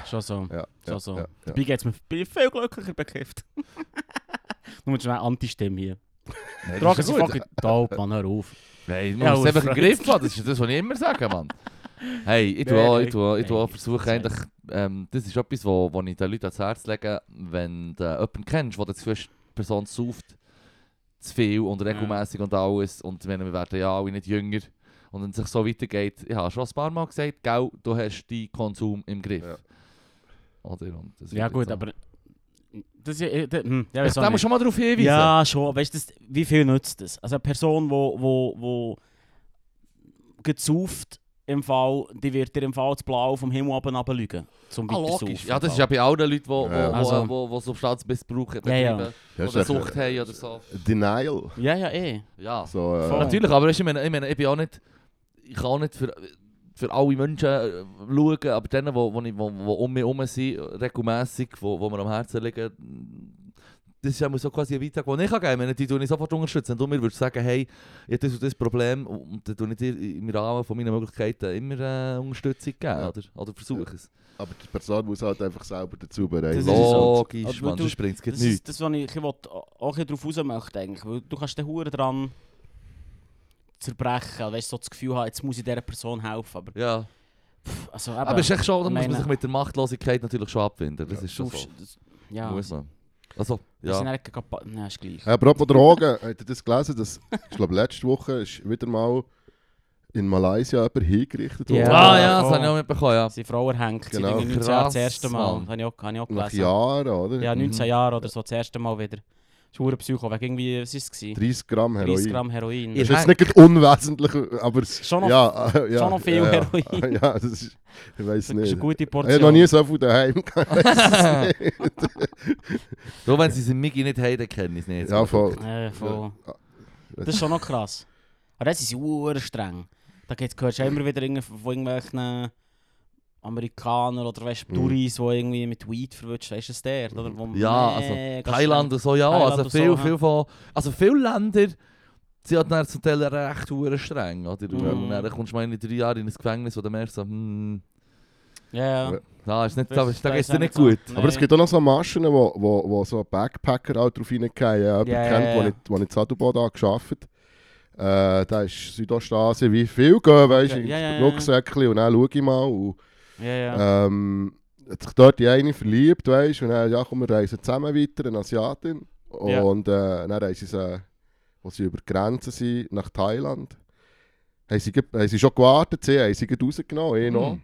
Schon so. ja, So, ja, so. Ja, ja. Dabei geht's mir bin ich viel glücklicher bekifft. *laughs* Nur schnell Anti-Stimme hier. *laughs* Das Drogen sind fucking dope, man, hör auf. Nein, man Ja, muss einfach im Griff haben, das ist das, was ich immer sage, Mann. Hey, ich tue Nein, auch, nein, ich tue, ich tue auch nein. versuche eigentlich, ähm, das ist etwas, wo, wo ich den Leuten ans Herz lege, wenn du jemanden kennst, der hast, die Person sauft zu viel und regelmäßig und alles und wenn wir werden ja alle nicht jünger und wenn es sich so weitergeht, ich habe schon ein paar Mal gesagt, gell, du hast deinen Konsum im Griff. Ja. Oder? Und das Ja gut, so. aber... Das ja... äh, da- Hm, ja, Ich wieso da muss schon mal darauf hinweisen. Ja, schon. Weißt du, das- wie viel nützt das? Also eine Person, wo, wo, wo gezauft im Fall, die wird dir im Fall das Blau vom Himmel oben runterlügen. Zum Ah, logisch. Ja, das ist ja bei allen Leuten, die wo, wo, Ja. wo, Also- wo, wo Substanzmissbrauch Ja, ja. Ja, oder Sucht haben oder so. Denial. Ja, ja, eh. Ja. So, äh. Natürlich, aber ich, meine, ich, meine, ich bin auch nicht, ich kann nicht für, für alle Menschen äh, schauen, aber denen, wo, wo, wo, wo um mich herum sind, regelmässig, wo, wo mir am Herzen liegen, das ist ja so quasi ein Beitrag, den ich geben kann. Meine, Die tue ich sofort unterstützen. Wenn du mir würdest sagen, hey, ich habe das und das Problem, und dann tue ich dir im Rahmen von meinen Möglichkeiten immer äh, Unterstützung geben, Ja. oder, oder versuche es. aber die Person muss halt einfach selber dazu Das bereit ist sein. so. Logisch, Also, man, du- sonst bringt es Das nichts. ist das, was ich, ich will auch darauf raus möchte. Eigentlich. Weil du kannst den Huren dran zerbrechen. Weißt du, so das Gefühl haben, jetzt muss ich dieser Person helfen. Aber, Ja. pff, also, eben, Aber es ist echt schon, da muss man sich mit der Machtlosigkeit natürlich schon abfinden. Das Ja, ist schon so. das, ja, Muss man. Also, ja. nicht gegen Pa- Nein, ist gleich. Ja, apropos Drogen, habt ihr das gelesen? Das, ich glaube, letzte Woche ist wieder mal in Malaysia jemand hingerichtet worden. ah ja, das habe ich auch mitbekommen, ja. Sie Frau erhängt, Genau. genau. seit 19 Jahren das erste Mal. Habe ich auch, habe ich auch Nach gelesen. Jahren, oder? Ja, 19 Mhm. Jahre oder so, das erste Mal wieder. Schwuren Psycho, wegen irgendwie, was war es? gewesen? 30 Gramm 30 Heroin. Gramm Heroin. Das ist jetzt nicht unwesentlich, aber... Schon noch, ja, äh, ja, schon noch viel ja, Heroin. *laughs* Ja, das ist... Ich weiß das ist nicht. eine gute Ich Portion. habe noch nie so viel daheim gehabt. *laughs* So, wenn sie es im Migi nicht haben, dann kennen sie es nicht. ja, voll. Ja, voll. Ja. Das ist schon noch krass. Aber das ist sehr streng. Da hörst du immer wieder von irgendwelchen Amerikanern oder weißt, Mhm. Touris, die irgendwie mit Weed verwünscht. Weißt du das der? Oder? Wo Ja, also Thailand und so, ja. Thailand also viel, so, viel von... Also viele Länder sind halt dann zum Teil recht hure streng, oder? Mhm. Und dann kommst du mal in drei Jahre in ein Gefängnis, wo du merkst so, hm... Ja, ja. Da, ist nicht, da, da das geht's ist dir nicht so. gut. Aber es gibt auch noch so Maschen, wo, wo, wo so Backpacker auch drauf reingehen. Habe Ja, ja, kennt, ja. wo ich, wo ich in habe gearbeitet äh, Da ist Südostasien wie viel gehen, weißt du, ja, ja, ja. Rucksäckchen und dann schaue ich mal. Und, ja, ja. ähm, hat sich dort die eine verliebt, weißt du, und dann, ja komm, wir reisen zusammen weiter, eine Asiatin. Ja. Und äh, dann reisen sie, wo sie über die Grenze sind, nach Thailand. Haben sie, haben sie schon gewartet, sie haben sie rausgenommen, eh noch. Mhm.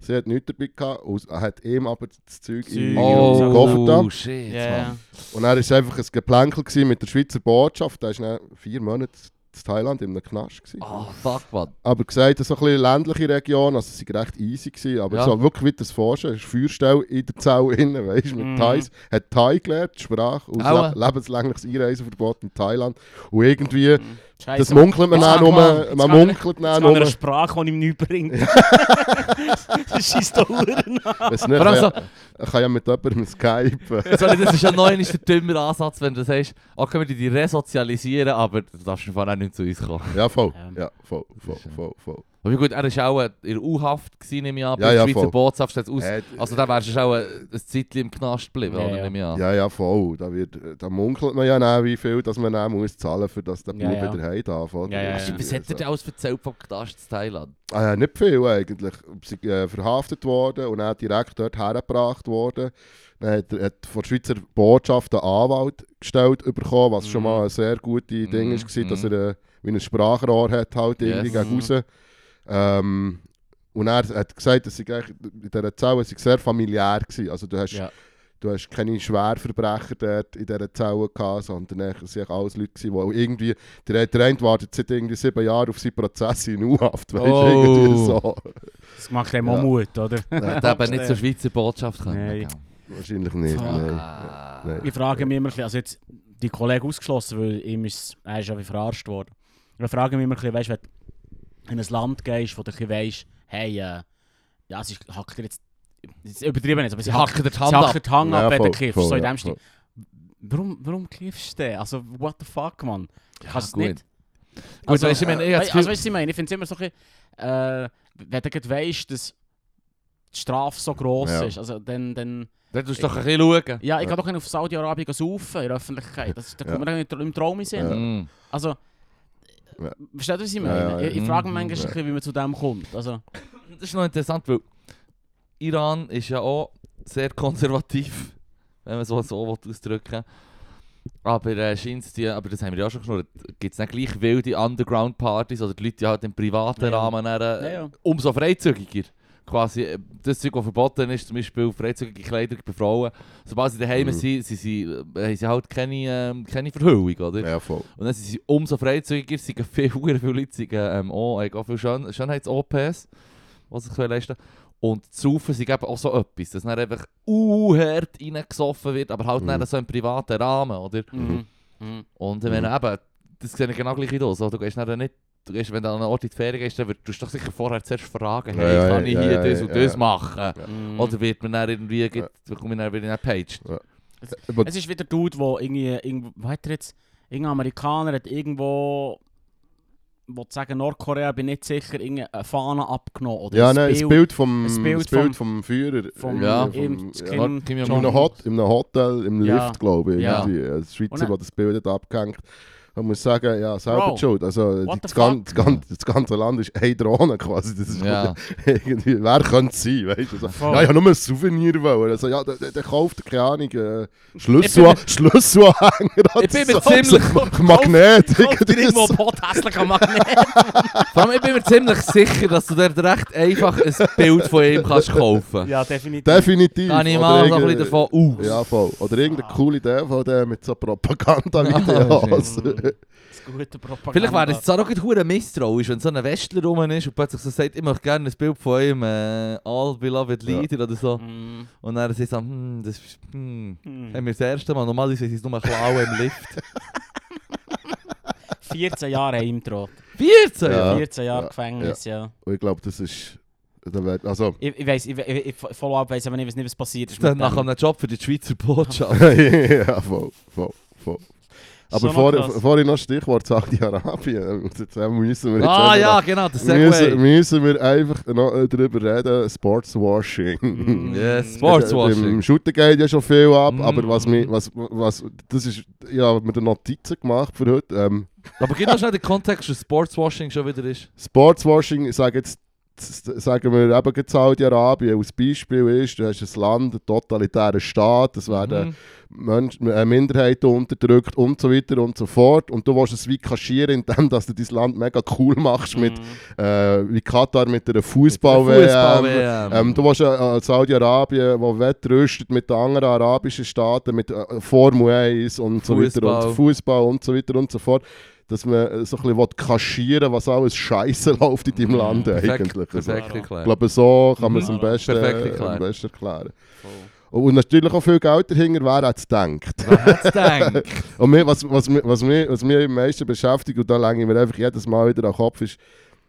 Sie hat nichts dabei gehabt, und hat ihm aber das Zeug Zeug in Oh, den Koffer da. Oh, shit, ja, ja. Mann. Und dann war es einfach ein Geplänkel mit der Schweizer Botschaft. Da war dann vier Monate in Thailand in einem Knast. Gewesen. Oh, fuck, man. Aber gesagt, so ein bisschen ländliche Region, also es war recht easy. Gewesen, aber Ja. so wirklich wie das vorstellst, es ist Feuerstelle in der Zelle *laughs* innen, weißt du, mit Mhm. Thais. Hat Thai gelernt, die Sprache, und Aua. le lebenslängliches Einreiseverbot in Thailand. Und irgendwie, Mhm. Scheiße. das munkelt man dann kann um, man- munkelt dann um. eine Sprache, die ihm nichts bringt. *laughs* das schießt doch Huren an. Vor allem so, ich kann ja mit jemandem Skype. *laughs* Sorry, das ist ja neu ist der dümmere Ansatz, wenn du sagst, auch können wir die resozialisieren, aber du darfst von auch nicht zu uns kommen. ja, voll. Ähm. Ja, voll, voll, voll, voll. Aber gut, er war auch in der U-Haft, ich an, Ja, bei der ja, Schweizer voll. Botschaft aus. Äh, Also da wärst du auch ein, ein Zeitchen im Knast geblieben, Ja, oder ja. Ja, ja, voll. Da, wird, da munkelt man ja dann, wie viel dass man dann muss zahlen für dass der Ja, Bub ja. wieder heim darf. Oder? Ja, ja, ja. Was hat er denn alles erzählt vom Knast in Thailand? Ah, ja, nicht viel eigentlich. Sie sind äh, verhaftet worden und dann direkt dort hergebracht worden. Dann hat, er- hat von der Schweizer Botschaft einen Anwalt gestellt bekommen, was schon Mhm. mal ein sehr gutes Ding Mhm, war, dass mhm. er äh, wie ein Sprachrohr hat, halt irgendwie Yes. gegen raus. Ähm, und er hat gesagt, dass sie eigentlich in dieser Zelle sehr familiär war. Also du hast, Ja. Du hast keine Schwerverbrecher dort in dieser Zelle gehabt, sondern es waren alles Leute, die irgendwie, der, der eine wartet seit irgendwie sieben Jahren auf seinen Prozess in U-Haft, weißt du, Oh. irgendwie so. Das macht einem Ja. auch Mut, oder? Er hat eben nicht zur Schweizer Botschaft können. Nein. Wahrscheinlich nicht, Fuck. nein. Ah. Nein. Ich frage mich immer, also jetzt die Kollegen ausgeschlossen, weil ihm ist, er ist ja wie verarscht worden. Ich frage mich immer, weißt, wenn du in ein Land gehst, wo du weisst, hey, äh, ja, sie hackt dir jetzt, jetzt übertrieben jetzt, aber sie hacken die sie Hand ab. die Hand Ja, ab, wenn du kiffst, so in ja, dem Stil. Warum, warum kiffst du denn? Also, what the fuck, man? Ja, Kannst du nicht? Gut, weisst du, ich meine, ich also, weißt du, was ich meine? Ich finde es immer so ein bisschen, äh, wenn du gerade weisst, dass die Strafe so gross Ja. ist, also dann, dann Dann tust du doch ein bisschen schauen. ja, ich Ja. kann doch nicht auf Saudi-Arabien saufen in der Öffentlichkeit. Das, da Ja. kommt mir nicht im Traum in den Sinn. Ja. Mm. Also, Ja. versteht ihr, was ich Ja, meine? ja, ja. Ich, ich frage mich Mhm. manchmal, bisschen, wie man zu dem kommt. Also, Das ist noch interessant, weil Iran ist ja auch sehr konservativ, *laughs* wenn man so, so will ausdrücken Aber äh, die, aber das haben wir ja auch schon geschnurrt, gibt es nicht gleich wilde Underground-Partys oder die Leute die halt im privaten Ja, ja. Rahmen dann, äh, Ja, ja. umso freizügiger. Quasi äh, das Zeug, was verboten ist, zum Beispiel freizügige Kleidung bei Frauen. Sobald sie daheim Mhm. sind, sind sie, äh, haben sie halt keine, ähm, keine Verhüllung, oder? Ja, voll. Und dann sind sie umso freizügiger, sie gehen *laughs* viel, viele Leute sind, ähm, auch, haben auch viele Schön Schönheits-OPs, was sich leisten können. Und Saufen sind eben auch so etwas, dass dann einfach uh, hart reingesoffen wird, aber halt Mhm. dann so im privaten Rahmen, oder? Mhm. Mhm. Und wenn Mhm. eben, das sehe ich genau gleich wie du, so, du gehst dann nicht, du gehst, wenn du an einen Ort in die Ferien gehst, dann wirst du doch sicher vorher zuerst fragen, Ja, hey, ja, kann ich ja, hier ja, das ja, und ja. das machen? Mhm. Oder wird man dann irgendwie, Ja. ja. bekomme ich dann wieder eine Page? Aber Es ist wieder der Dude, der irgendwie, irgendwo, was hat er jetzt, irgendein Amerikaner hat irgendwo, wo sagen, Nordkorea, bin nicht sicher, irgendeine Fahne abgenommen. Oder ja, ein nein, das Bild vom, ein Bild das Bild vom- vom Führer. vom, Ja. im, ja. Kim, Kim In Jong-un. einem, Hot, in einem Hotel im Ja. Lift, glaube ich. Ja. irgendwie. Ein Schweizer, der das Bild hat abgehängt Man muss sagen, ja, selber Bro, schuld. Also, das, gan das, gan das ganze Land ist eine Drohne quasi. Das ist Ja. irgendwie, wer könnte es sein, weißt du? So, Voll. ja, ich habe nur ein Souvenir wollen. Also, ja, der, der, der kauft, keine Ahnung, äh, Schlüsselanhänger Ich bin mir so. ziemlich- so Magnet. Kauft dir irgendwo so. ein hässlicher Magnet. Vor allem, ich bin mir ziemlich sicher, dass du dir recht einfach ein Bild von ihm kannst kaufen ja, definitiv. Definitiv. kannst. ich mal so ein bisschen davon aus. Ja, voll. Oder irgendeine Ah. coole Idee von dem mit so Ah, Propaganda-Videos. Das gute Propaganda. Vielleicht wäre es auch nicht hure misstrauisch, wenn so ein Westler rum ist und plötzlich so sagt, ich möchte gerne ein Bild von ihm, äh, All Beloved Ja. Leader oder so. Mm, Und dann sagt er so, hm, das ist, hm, mm. haben wir das erste Mal, normalerweise ist es nur klauen im Lift. *laughs* 14 Jahre gedroht. 14? Ja. 14 Jahre ja, Gefängnis, ja. Und ich glaube, das ist... Also... Ich, ich weiss, ich, ich, ich Follow-up weiss aber nicht, was nicht was passiert ist. Dann mit nach dem. einem Job für die Schweizer Botschaft. *laughs* ja, voll, voll, voll. Aber vor, vorhin noch Stichwort Saudi-Arabien. *laughs* Jetzt äh, müssen wir jetzt ah ja, noch- genau, das müssen, müssen wir einfach noch darüber reden, Sportswashing. Mm. *laughs* Yes, Im Sportswashing. Shooter geht ja schon viel ab, Mm. aber was mir, was, was, das ist, ja, mir Notizen gemacht für heute. Ähm, Aber gib noch schnell den Kontext, dass Sportswashing schon wieder ist. Sportswashing, ich sage jetzt, sagen wir eben Saudi-Arabien als Beispiel ist, du hast ein Land, einen totalitären Staat, es werden Mhm. Menschen, äh, Minderheiten unterdrückt und so weiter und so fort. Und du willst es wie kaschieren, indem dass du dein Land mega cool machst mit, Mm. äh, wie Katar mit einer Fußball Fußball-WM. WM. Ähm, du willst äh, äh, Saudi-Arabien, wo wettrüstet mit anderen arabischen Staaten, mit äh, Formel 1 und so weiter Fußball. und Fußball und so weiter und so fort. Dass man äh, so ein bisschen will kaschieren was alles scheiße *laughs* läuft in deinem Mhm, Land perfekt, eigentlich. Also, perfekt ich erklärt. glaube, so kann man es Mhm. am besten, Perfekt äh, am besten erklären. Voll. Und natürlich auch viel Geld dahinter, wer hat es gedacht. Wer hätte es gedacht? *laughs* Und mir, was, was, mir- was, mich, was mich am meisten beschäftigt, und da lege ich mir einfach jedes Mal wieder an den Kopf, ist,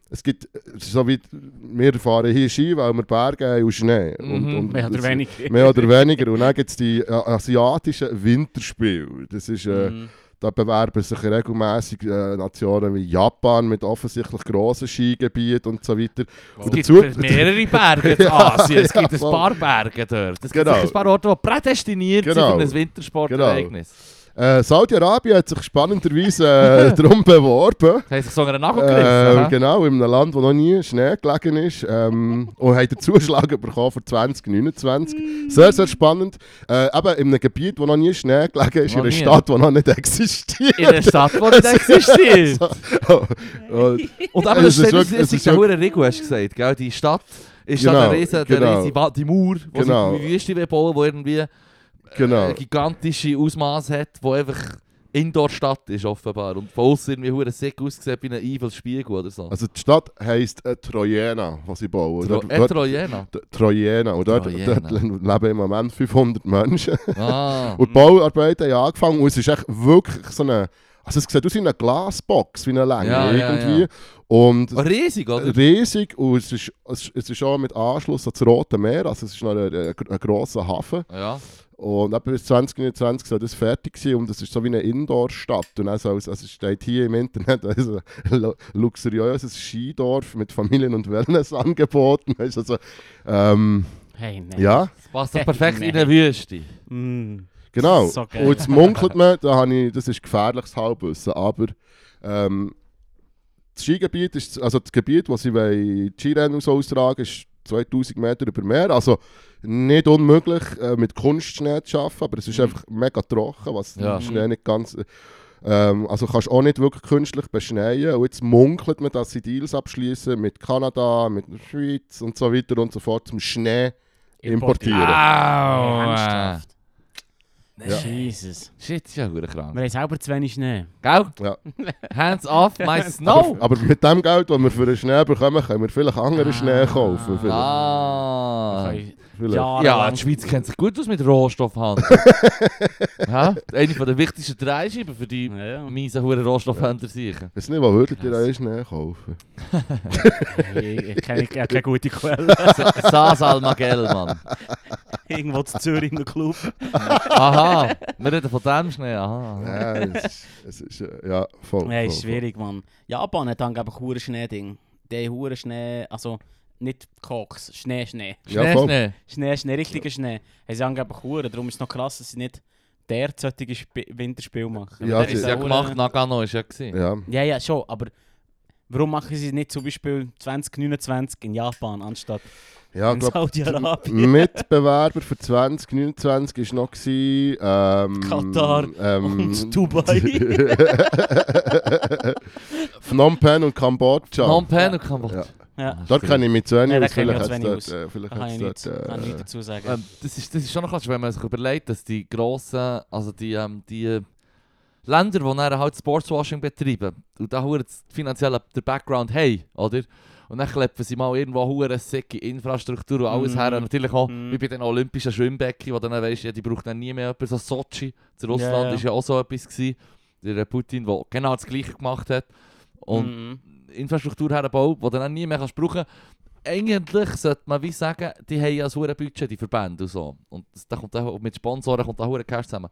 es gibt, so wie wir fahren hier Ski, weil wir Berge haben und Schnee. Und, Mhm, und Mehr oder weniger. Mehr oder weniger. Und dann gibt es die äh, asiatischen Winterspiele. Das ist, äh, Mm. Da bewerben sich regelmäßig äh, Nationen wie Japan mit offensichtlich grossen Skigebieten und so weiter. Es Und gibt dazu- mehrere Berge in *laughs* Ja, Asien. Es gibt ja, ein paar Berge dort. Es gibt Genau. sicher ein paar Orte, die prädestiniert Genau. sind für ein Wintersportereignis. Äh, Saudi-Arabien hat sich spannenderweise äh, *laughs* darum beworben. Haben sich so einen Nagel gegriffen? Ähm, hä? genau, in einem Land, wo noch nie Schnee gelegen ist. Ähm, *laughs* und haben den Zuschlag bekommen für 2029. Sehr, sehr spannend. Äh, eben in einem Gebiet, wo noch nie Schnee gelegen ist, Noch in einer nie. Stadt, die noch nicht existiert. In einer Stadt, die nicht *laughs* existiert. Und- Und aber Es das ist wirklich- es ist hohe Regel, hast du gesagt. Gell? Die Stadt ist Genau, dann eine riesen, der genau. riesen Wa- die Mauer, die Genau. sie wie Wüste bauen wo irgendwie Genau. äh, gigantische Ausmaße hat, wo einfach Indoor-Stadt ist offenbar. Und von außen irgendwie hure sick aussieht wie ein Evil Spiegel oder so. Also die Stadt heisst äh, Trojena, was sie bauen. Tro Dort- äh, dort- Trojena. Trojena. Und dort, Trojena. dort leben im Moment 500 Menschen. Ah. *laughs* Und die Bauarbeiten haben angefangen und es ist echt wirklich so eine... Also es sieht aus wie eine Glasbox, wie eine Länge Ja, ja, irgendwie. ja. Und Oh, riesig, oder? riesig und es ist, es ist auch mit Anschluss an das Rote Meer, also es ist noch ein, ein, ein grosser Hafen. Ja. Und etwa bis 2029 soll das fertig sein und es ist so wie eine Indoor-Stadt. Und es, also es steht hier im Internet, *laughs* also ein lu- luxuriöses Skidorf mit Familien- und Wellnessangeboten. Also, ähm, Hey, nein. ja, Das passt doch perfekt in eine Wüste. Mm. genau. So und jetzt munkelt man, da habe ich, das ist gefährliches Halbwissen, aber ähm, das Skigebiet ist, also das Gebiet, wo sie Skirennen so austragen, ist 2000 Meter über Meer. Also nicht unmöglich, äh, mit Kunstschnee zu arbeiten, aber es ist Mhm. einfach mega trocken, was Ja. Schnee nicht ganz... Ähm, also kannst du auch nicht wirklich künstlich beschneien. Und jetzt munkelt man, dass sie Deals abschließen mit Kanada, mit der Schweiz und so weiter und so fort zum Schnee importieren. Au! Ernsthaft? Ja. Jesus. Shit, ist ja hure krank. Wir haben selber zu wenig Schnee. Gell? Ja. *laughs* Hands off my snow! Aber mit dem Geld, das wir für den Schnee bekommen, können wir vielleicht anderen Ah. Schnee kaufen. Vielleicht. Ah. Vielleicht. jahrelang- Ja, die Schweiz kennt sich gut aus mit Rohstoffhandel. *laughs* ja? Eine von der wichtigsten Dreischeiben für die Ja, ja. miesen hure Rohstoffhändler sicher. Weiss nicht, wo würdet ihr einen Schnee kaufen? Ich, ich kenne ich, keine gute Quelle. Sas Almagell, Mann. Irgendwo zu Zürich in einem Club. Aha, wir reden von dem Schnee. Aha. Ja, es ist, es ist äh, ja, voll. Ja, voll, ist schwierig, Mann. Japan hat angeblich hure Schnee-Ding. Die haben hure Schnee, also nicht Koks, Schnee, Schnee. Ja, Schnee, voll. Schnee. Schnee, Schnee, richtiger Schnee. Haben sie angeblich hure, darum ist es noch krass, dass sie nicht der solche Sp Winterspiel machen. Ja, Weil Das ist ja auch, gemacht, Nagano ist ja gewesen. Ja. Ja, ja, schon, aber warum machen sie nicht zum Beispiel 2029 in Japan anstatt Ja, in Saudi-Arabien? Mitbewerber für 2029 war noch gewesen, ähm, Katar ähm, und Dubai. *laughs* Phnom Penh und Kambodscha. Phnom Penh und Kambodscha. Ja. ja, Dort kenne ich mich zu wenig aus. kenne ich Vielleicht hat es dort, äh, vielleicht kann ich kann äh, nichts dazu sagen. Ähm, das, ist, das ist schon noch krass, wenn man sich überlegt, dass die grossen, also die, ähm, die äh, Länder, die dann halt Sportswashing betreiben und da finanziell der Background haben, oder? Und dann kleppen sie mal irgendwo hure sicke Infrastruktur und alles Mhm. her. Natürlich auch, Mhm. wie bei den Olympischen Schwimmbecken, wo dann weisst, ja, die braucht dann nie mehr jemand, so Sochi. Zu Russland Ja, ja. ist ja auch so etwas gewesen. Der Putin, der genau das Gleiche gemacht hat. Und Mhm. Infrastruktur herbaut, die dann nie mehr kannst brauchen Eigentlich sollte man wie sagen, die haben ja ein hohes Budget, die Verbände und so. Und da kommt auch, mit Sponsoren kommt da hohe Cash zusammen.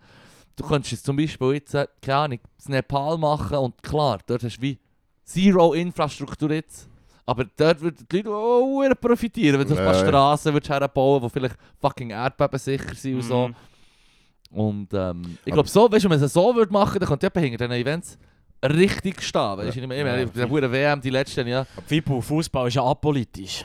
Du könntest jetzt zum Beispiel jetzt, keine Ahnung, das Nepal machen und klar, dort hast du wie Zero Infrastruktur jetzt. Aber dort würden die Leute auch profitieren, wenn du ein paar. Straßen würdest herbauen die vielleicht fucking erdbebensicher sind und so. Und ähm, ich glaube so, weißt du, wenn man es so würde machen, dann könnte jemand hinter diesen Events richtig stehen. Weißt du, ich meine, ich meine, der WM, die letzten, ja. Fibu, Fußball ist ja apolitisch.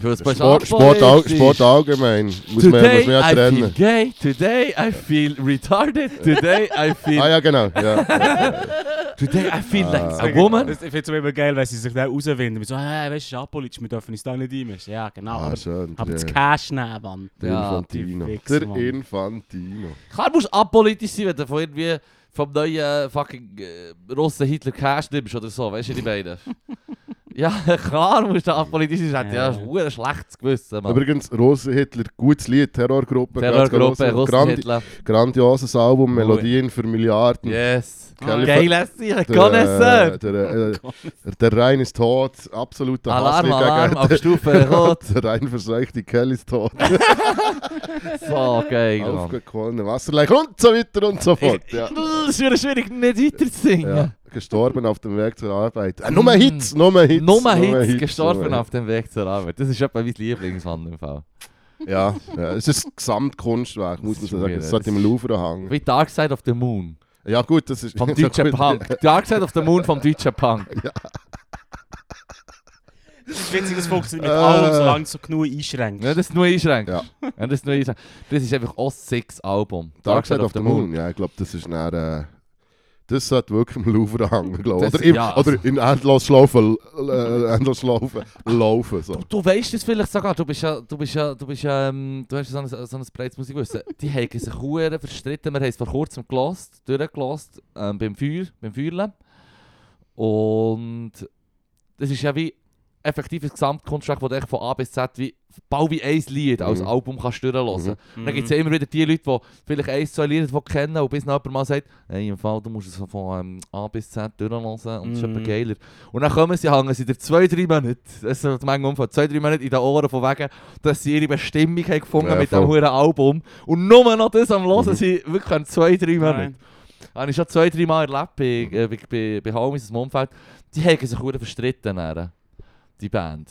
Fußball ist Sport, Sport, all, Sport allgemein. Muss man, muss man ja I feel trennen. gay, today I feel retarded, today I feel, Ah ja, genau. Ja. *laughs* today I feel like Ah. a woman. Ich finde es immer geil, wenn sie sich da rauswinden. So, hey, weißt du, es ist apolitisch, wir dürfen uns da nicht einmischen. Ja, genau. Ah, aber schön. aber das Cash nehmen, Mann. der Ja, Infantino. Der. Infantino. Klar musst apolitisch sein, wenn du von irgendwie vom neuen fucking äh, Russen Hitler Cash nimmst oder so, weißt du, die beiden. *laughs* ja, *laughs* klar musst du apolitisch sein, ja, das ist ein schlechtes Gewissen, Mann. Übrigens, Rosa Hitler, gutes Lied, Terrorgruppe. Terrorgruppe. Russen Grandi Hitler. Grandioses Album, Melodien für Milliarden. Yes. Kelly- Geiles Sieg, Der, Connoisseur. der, äh, der Rhein ist tot, absoluter Alarm, Hass Alarm, auf Stufe *laughs* Rot. Der Rhein verseucht, die Kelly ist tot. *laughs* So geil. Aufgequollene Wasserleichen und so weiter und so fort. Ja. Das ist schwierig, nicht weiter zu singen. Ja. Gestorben auf dem Weg zur Arbeit. Äh, nur Hits, nur Hits. Nummer Hits, gestorben nur auf dem Weg zur Arbeit. Das ist etwa mein Lieblingsmann im Fall. Ja, ja, es ist ein Gesamtkunstwerk, muss man Das sagen. Es sollte das im Louvre hängen. Wie Dark Side of the Moon. Ja gut, das ist... Vom *laughs* deutschen Punk. Dark Side of the Moon vom deutschen Punk. *laughs* Das ist witzig, das funktioniert Äh. mit allem, solange du so genug einschränkst. Ja, das ist nur einschränkt. Ja. Ja, das ist nur einschränkt. Das ist einfach auch six Album. Dark Side of the Moon. Ja, ich glaube, das ist dann... Äh, das sollte wirklich im Louvre hängen, glaube ich. Oder, im- ja, also- oder in Endlosschlaufen äh, Endlosschlaufen laufen. So. Du, du weißt es vielleicht sogar, du bist ja, du bist ja, du bist ja, ähm, du hast ja so ein, so ein breites Musikwissen. Die haben sich hure verstritten, wir haben es vor kurzem gelost, durchgelost, ähm, beim Feuer, beim Feuerle. Und das ist ja wie effektiv ein Gesamtkunstwerk, das du von A bis Z wie, bald wie ein Lied als Mhm. Album kannst durchhören. Mhm. Dann gibt es ja immer wieder die Leute, die vielleicht ein, zwei Lieder davon kennen und bis noch jemand mal sagt, hey, im Fall, du musst es von ähm, A bis Z durchhören und ist Mhm. etwas geiler. Und dann kommen sie, hängen sie dir zwei, drei Monate, das ist die Menge Umfang, zwei, drei Monate in den Ohren von wegen, dass sie ihre Bestimmung haben gefunden Ja, mit dem huren Album. Und nur noch das am Hören Mhm. sie wirklich zwei, drei Monate. Nein. Habe ich schon zwei, drei Mal erlebt bei, äh, bei, bei, bei Homies dem Umfeld. Die haben sich hure verstritten, dann, die Band.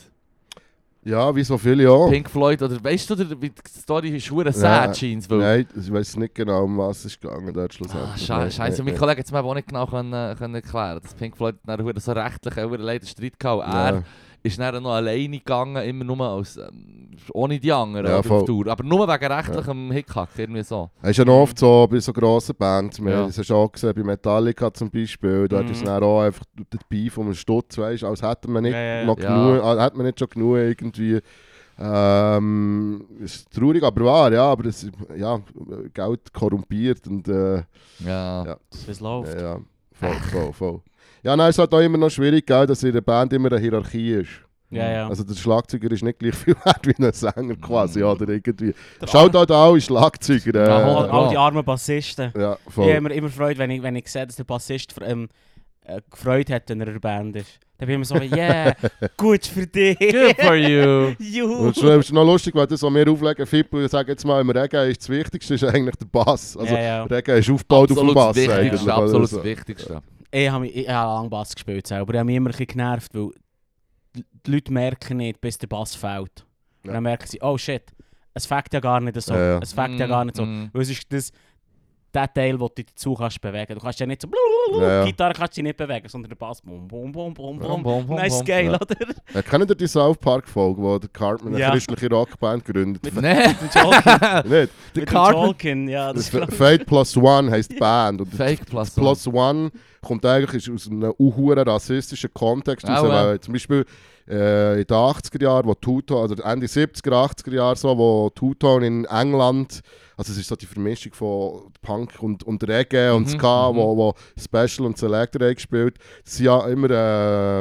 Ja, wie so viele auch. Pink Floyd, oder weißt du, der- wie die Story ist Ja, sad, scheint weil Nein, ich weiß nicht genau, um was es gegangen dort Ah, schlussendlich. Scheiße, Nein, nein, Mein. Kollege hat es mir auch nicht genau können, können erklären dass Pink Floyd hure so rechtlich einen leider Streit gehabt. Er. Ist dann noch alleine gegangen, immer nur als, ähm, ohne die anderen Ja, auf. Tour. Aber nur wegen rechtlichem Hickhack, irgendwie so. Es ist ja noch oft so bei so grossen Bands. Wir Ja. haben es ja schon gesehen, bei Metallica zum Beispiel. Dort Mhm. ist dann auch einfach der Beef um einen Stutz, weißt als hätte man nicht Ja, ja, ja. noch Ja. genug, als hätte man nicht schon genug irgendwie. Ähm, ist traurig, aber wahr, ja, aber es, ja, Geld korrumpiert und äh, Ja. Ja. Ist läuft. ja, ja, voll, voll, voll. Ja, nein, es ist halt auch immer noch schwierig, gell, dass in der Band immer eine Hierarchie ist. Ja, ja. Also der Schlagzeuger ist nicht gleich *laughs* viel wert wie ein Sänger quasi, Mhm. oder irgendwie. Schaut halt alle Schlagzeuger. Äh, Ja, All, all die armen Bassisten. ja, Ich voll. habe mir immer gefreut, wenn ich, wenn ich sehe, dass der Bassist ähm, äh, gefreut hat, wenn er in der Band ist. Dann bin ich immer so, *laughs* yeah, gut für dich. Good for you. *laughs* Juhu. Und es ist- noch lustig, weil das, was wir auflegen, Fippo, ich sage jetzt mal, im Regen ist das Wichtigste ist eigentlich der Bass. Also ja, ja. Regen ist aufgebaut auf dem Absolut Bass das eigentlich. Wichtigste. oder Absolut so. das Wichtigste. Ich habe ich habe lange Bass gespielt selber. Ich habe mich immer ein bisschen genervt, weil die Leute merken nicht, bis der Bass fällt. Und dann merken sie, oh shit, es fängt ja gar nicht so. Ja, ja. Es fängt ja gar nicht so. Mm, Weil es ist das, der Teil, wo du dich dazu kannst bewegen. Du kannst ja nicht so Ja, ja. Gitarre kannst du dich nicht bewegen, sondern der Bass bum bum bum bum Bum, bum. Nice geil, Ja. oder? Ja, kennt ihr die South Park Folge, wo der Cartman eine Ja. christliche Rockband gründet? Mit- *laughs* Nee, Mit dem Tolkien. Nicht? der Mit dem Cartman. Tolkien, ja. Das Fate Plus One heisst die *laughs* Band. Und Fake Plus One. Plus One kommt eigentlich aus einem unhuren rassistischen Kontext raus, Auch, ja. weil zum Beispiel äh, in den 80er Jahren, wo Two-Tone, also Ende 70er, 80er Jahre so, wo Two-Tone in England, also es ist so die Vermischung von Punk und, und Reggae und Mhm, Ska, mhm. wo, wo Special und Selector haben gespielt. Es waren ja immer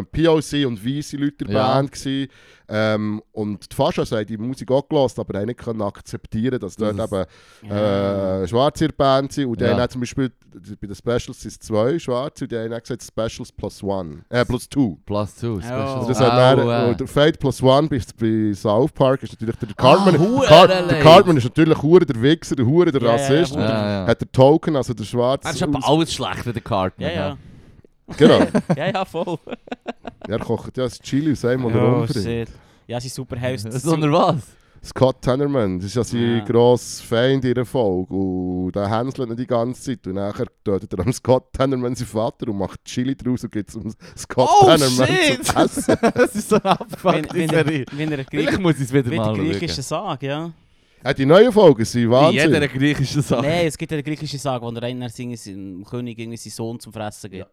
äh, POC und weiße Leute in der Ja. Band. Gewesen. Ähm, und die Fascha haben die Musik auch gelassen, aber haben nicht können akzeptieren, dass dort Das eben Ja. äh, Schwarze in der Band sind. Und die Ja. haben auch zum Beispiel, bei den Specials sind es zwei Schwarze und die haben auch gesagt Specials plus one. Äh, plus two. Plus Two. Ja. Special. Also das Au, hat dann, und der Fate plus one bei, bei South Park ist natürlich der Cartman. hure Car der. Cartman ist natürlich hure der Wichser, der hure der Rassist. ja, und Ja, ja. Hat der Token, also der Schwarze. Er ist aber alles schlecht der Cartman. Ja. Genau. *laughs* Ja, ja, voll. *laughs* Er kocht ja das Chili aus einem, der er Oh, umbringt. shit. Ja, sie super Haus. *laughs* Sondern was? Scott Tannerman, das ist ja sein Ja. grosser Feind in der Folge. Und der hänselt ihn die ganze Zeit. Und nachher tötet er am Scott Tannerman seinen Vater und macht Chili draus und gibt es um Scott Oh, Tannerman shit! zu essen. das ist so eine abgefuckte Serie. er, wenn er Vielleicht muss ich es wieder wie mal der schauen. griechische Sag, ja. Ja, die neuen Folgen sind In Wahnsinn. jeder griechischen Sache. Nein, es gibt ja den griechischen Sag, wo der einer seinem König irgendwie seinen Sohn zum Fressen gibt.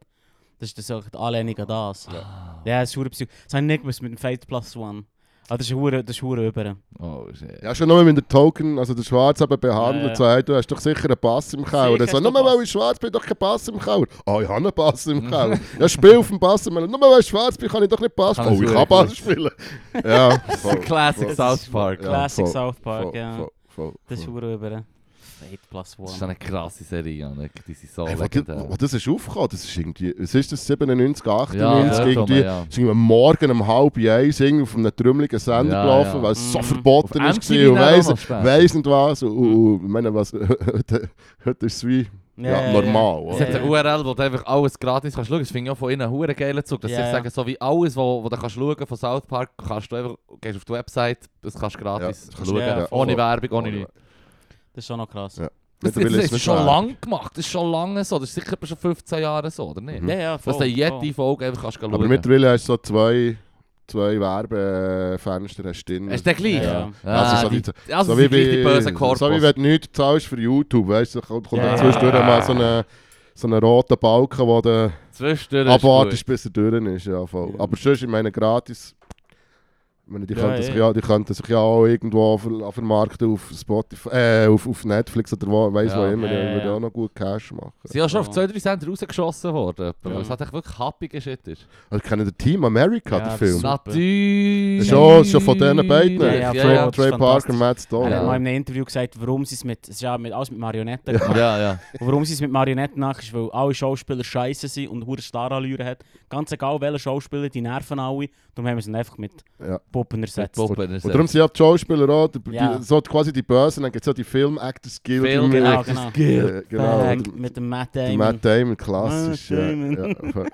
Das ist auch die Anlehnung an das. Ah. Ja, das ist hure Psycho. Das habe ich nicht mit dem Fate Plus One. Aber das ist hure, das ist hure über. Oh, shit. Ja, schon nur wenn der Token, also der Schwarz eben behandelt, Ja, ja. sagt, du hast doch sicher einen Bass im Keller. Oder so, Bass. weil ich schwarz bin, doch keinen Bass im Keller. Ah, ich habe einen Bass im *laughs* Keller. ja, spiel auf dem Bass im Keller. Nur weil ich schwarz bin, kann ich doch nicht Bass Kann spielen. Oh, ich kann. Bass spielen. *laughs* ja, voll, Classic voll, South Park. Ja, Classic voll, South Park, voll, ja. voll, voll, Das ist hure über. Plus Das ist eine krasse Serie, Janik. Die sind so Hey, legendär. das, ist aufgekommen, das ist irgendwie, was ist das, 97, 98, Ja, irgendwie, ja. ist irgendwie am Morgen um halb eins auf einem trümmeligen Sender Ja, gelaufen, ja. weil es so Mhm. verboten Auf ist MTV und weiss, weiss nicht was. *laughs* Und, und, ich meine, was, heute, heute ist es wie ja, normal. Es hat eine URL, wo du einfach alles gratis kannst schauen. Das finde ich auch von ihnen einen geilen Zug. Dass Ja, sie ja. sagen, so wie alles, wo, wo du kannst schauen von South Park, kannst du einfach, gehst auf die Website, das kannst du gratis Ja, kannst schauen. ja, ohne. Werbung, ohne nichts. Das ist schon noch krass. Ja. Das, das, das ist schon lange gemacht. Das ist schon lange so. Das ist sicher schon 15 Jahre so, oder nicht? Mhm. Ja, ja, voll. Dass du jede voll. Folge einfach kannst schauen Aber mittlerweile hast du so zwei, zwei Werbefenster hast drin. Hast du den gleich? Ja. Also so die, die- also so die, wie, die bösen bei, Korpus. so wie wenn du nichts zahlst für YouTube, weißt du, da kommt Ja. dann zwischendurch mal so eine so einen roten Balken, wo du ist abwartest, bis er durch ist. Ja, voll. Ja. Aber sonst, ich meine, gratis. Meine, die, Ja, könnten. Sich ja, die könnten sich ja auch irgendwo ver vermarkten auf Spotify, äh, auf, auf Netflix oder wo, weiss Ja. wo immer. Ja, Die würden ja. auch noch gut Cash machen. Sie sind ja schon auf zwei, drei Sender rausgeschossen worden. Weil es hat echt wirklich happiger Shit ist. Also, kennen den Team America, Ja, den das Film? Natürlich. Schon, schon von diesen beiden. Ja, ja, Trey, Trey Parker. Matt Stone. Er hat mal in einem Interview gesagt, warum sie es mit, es ist ja mit, alles mit Marionetten gemacht. Ja, ja. Und warum sie es mit Marionetten machen, ist, weil alle Schauspieler scheiße sind und hure Starallüren hat. Ganz egal welcher Schauspieler, die nerven alle. Darum haben wir es einfach mit Ja. Mit ersetzt. Puppen Und darum sind ja die Schauspieler auch, die, Ja. die, so quasi die Bösen, dann gibt es ja die Film Actors Guild. Film die- genau, Actors genau. Guild. Äh, genau. Und mit dem Matt Damon. Matt Damon, klassisch. Matt ja, Damon. ja, voll,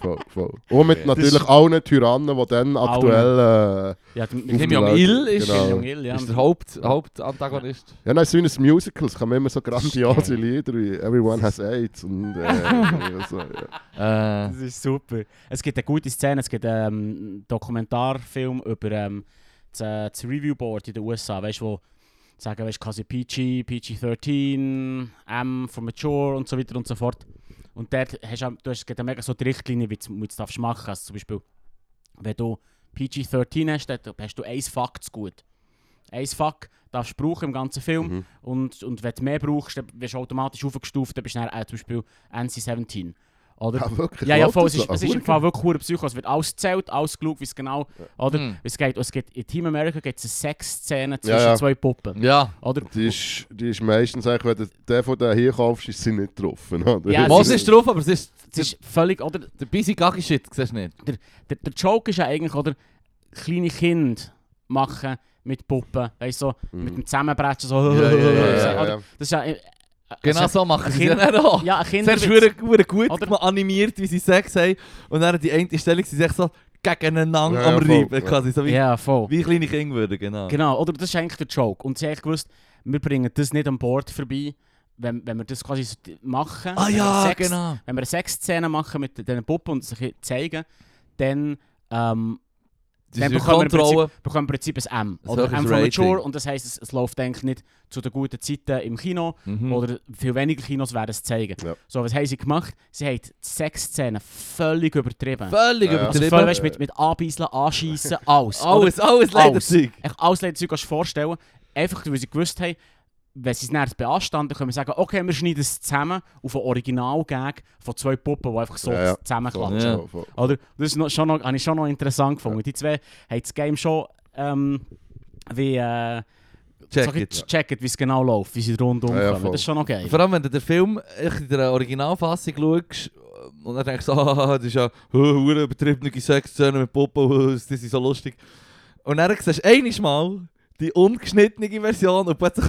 voll, voll. Und mit natürlich allen Tyrannen, die dann aktuell... Äh, Ja, der, Kim Jong-il ist, genau. Ja. ist der Haupt, Hauptantagonist. ja, nein, so wie ein Musical, es kommen immer so grandiose. Lieder wie Everyone Has AIDS und äh, so, ja. Äh, Das ist super. Es gibt eine gute Szene, es gibt ähm, einen Dokumentarfilm über ähm, das, äh, das Review Board in den USA, weißt du, wo sagen, weißt du, quasi PG, PG-13, M for Mature und so weiter und so fort. Und dort hast du, du hast, mega so die Richtlinie, wie du es machen Also zum Beispiel, wenn du PG-13 hast, dann hast du ein Fuck zu gut. Ein Fuck darfst du brauchen im ganzen Film. Mhm. Und, und wenn du mehr brauchst, dann wirst du automatisch aufgestuft, dann bist du dann, äh, zum Beispiel NC-17. Oder? Ah, wirklich? Ja, ja, voll. Es ist, so? es ist im. Fall wirklich hure Psycho. Es wird alles gezählt, alles geschaut, wie es genau... Oder? Hm. Es geht, es geht, in Team America gibt es eine Sexszene zwischen Ja, ja. zwei Puppen. ja. Oder? Die ist, die ist meistens eigentlich, wenn du den von den hier kaufst, ist sie nicht getroffen. Oder? Ja, Was es ist drauf, aber es ist Es ist völlig... Oder? der busy Gaggy Shit, siehst du nicht? Der, der Joke ist ja eigentlich, oder? Kleine Kinder machen mit Puppen, weißt du, so, Mhm. mit dem Zusammenbrechen, so... Ja, ja, ja, Ja, *laughs* ja, ja. Das ist ja... Genau also, so machen sie es ja Kind- nicht auch. Ja, Kinder... Zuerst wurde gut Oder- animiert, wie sie Sex haben. Und dann die eine Stellung, sie sich so gegeneinander Ja, ja, am voll, Reiben, ja. quasi. So wie, Ja, voll. wie kleine Kinder würden, genau. Genau, oder das ist eigentlich der Joke. Und sie haben gewusst, wir bringen das nicht an Bord vorbei, wenn, wenn wir das quasi machen, Ah ja, Sex, genau. wenn wir eine Sexszene machen mit diesen Puppen und sich zeigen, dann ähm, dann bekommen wir. Prinzip, bekommen wir im Prinzip ein M. Ein Oder M von. Mature und das heisst, es, es läuft eigentlich nicht zu den guten Zeiten im Kino Mhm. oder viel weniger Kinos werden es zeigen. Ja. So, was haben sie gemacht? Sie haben die Sexszene völlig übertrieben. Völlig Ja, ja. Also übertrieben. voll, weißt, mit, mit Anbeiseln, Anschiessen, *laughs* alles. Alles, alles Lederzeug. Echt alles Lederzeug kannst du dir vorstellen. Einfach, weil sie gewusst haben, wenn sie es näher beanstanden, können wir sagen, okay, wir schneiden es zusammen auf einen Original-Gag von zwei Puppen, die einfach so Ja, ja. zusammenklatschen. Ja. Oder? Das ist noch, schon noch, habe ich schon noch interessant gefunden. Die zwei haben das Game schon ähm, wie äh, Check it. wie es genau läuft, wie sie rundum Ja, ja. Das ist schon noch geil. Vor allem, wenn du den Film in der Originalfassung schaust und dann denkst *laughs* ah, das ist ja eine übertriebene Sexszene mit Puppen, oh, *laughs* das ist so lustig. Und dann siehst du einmal mal die ungeschnittene Version und plötzlich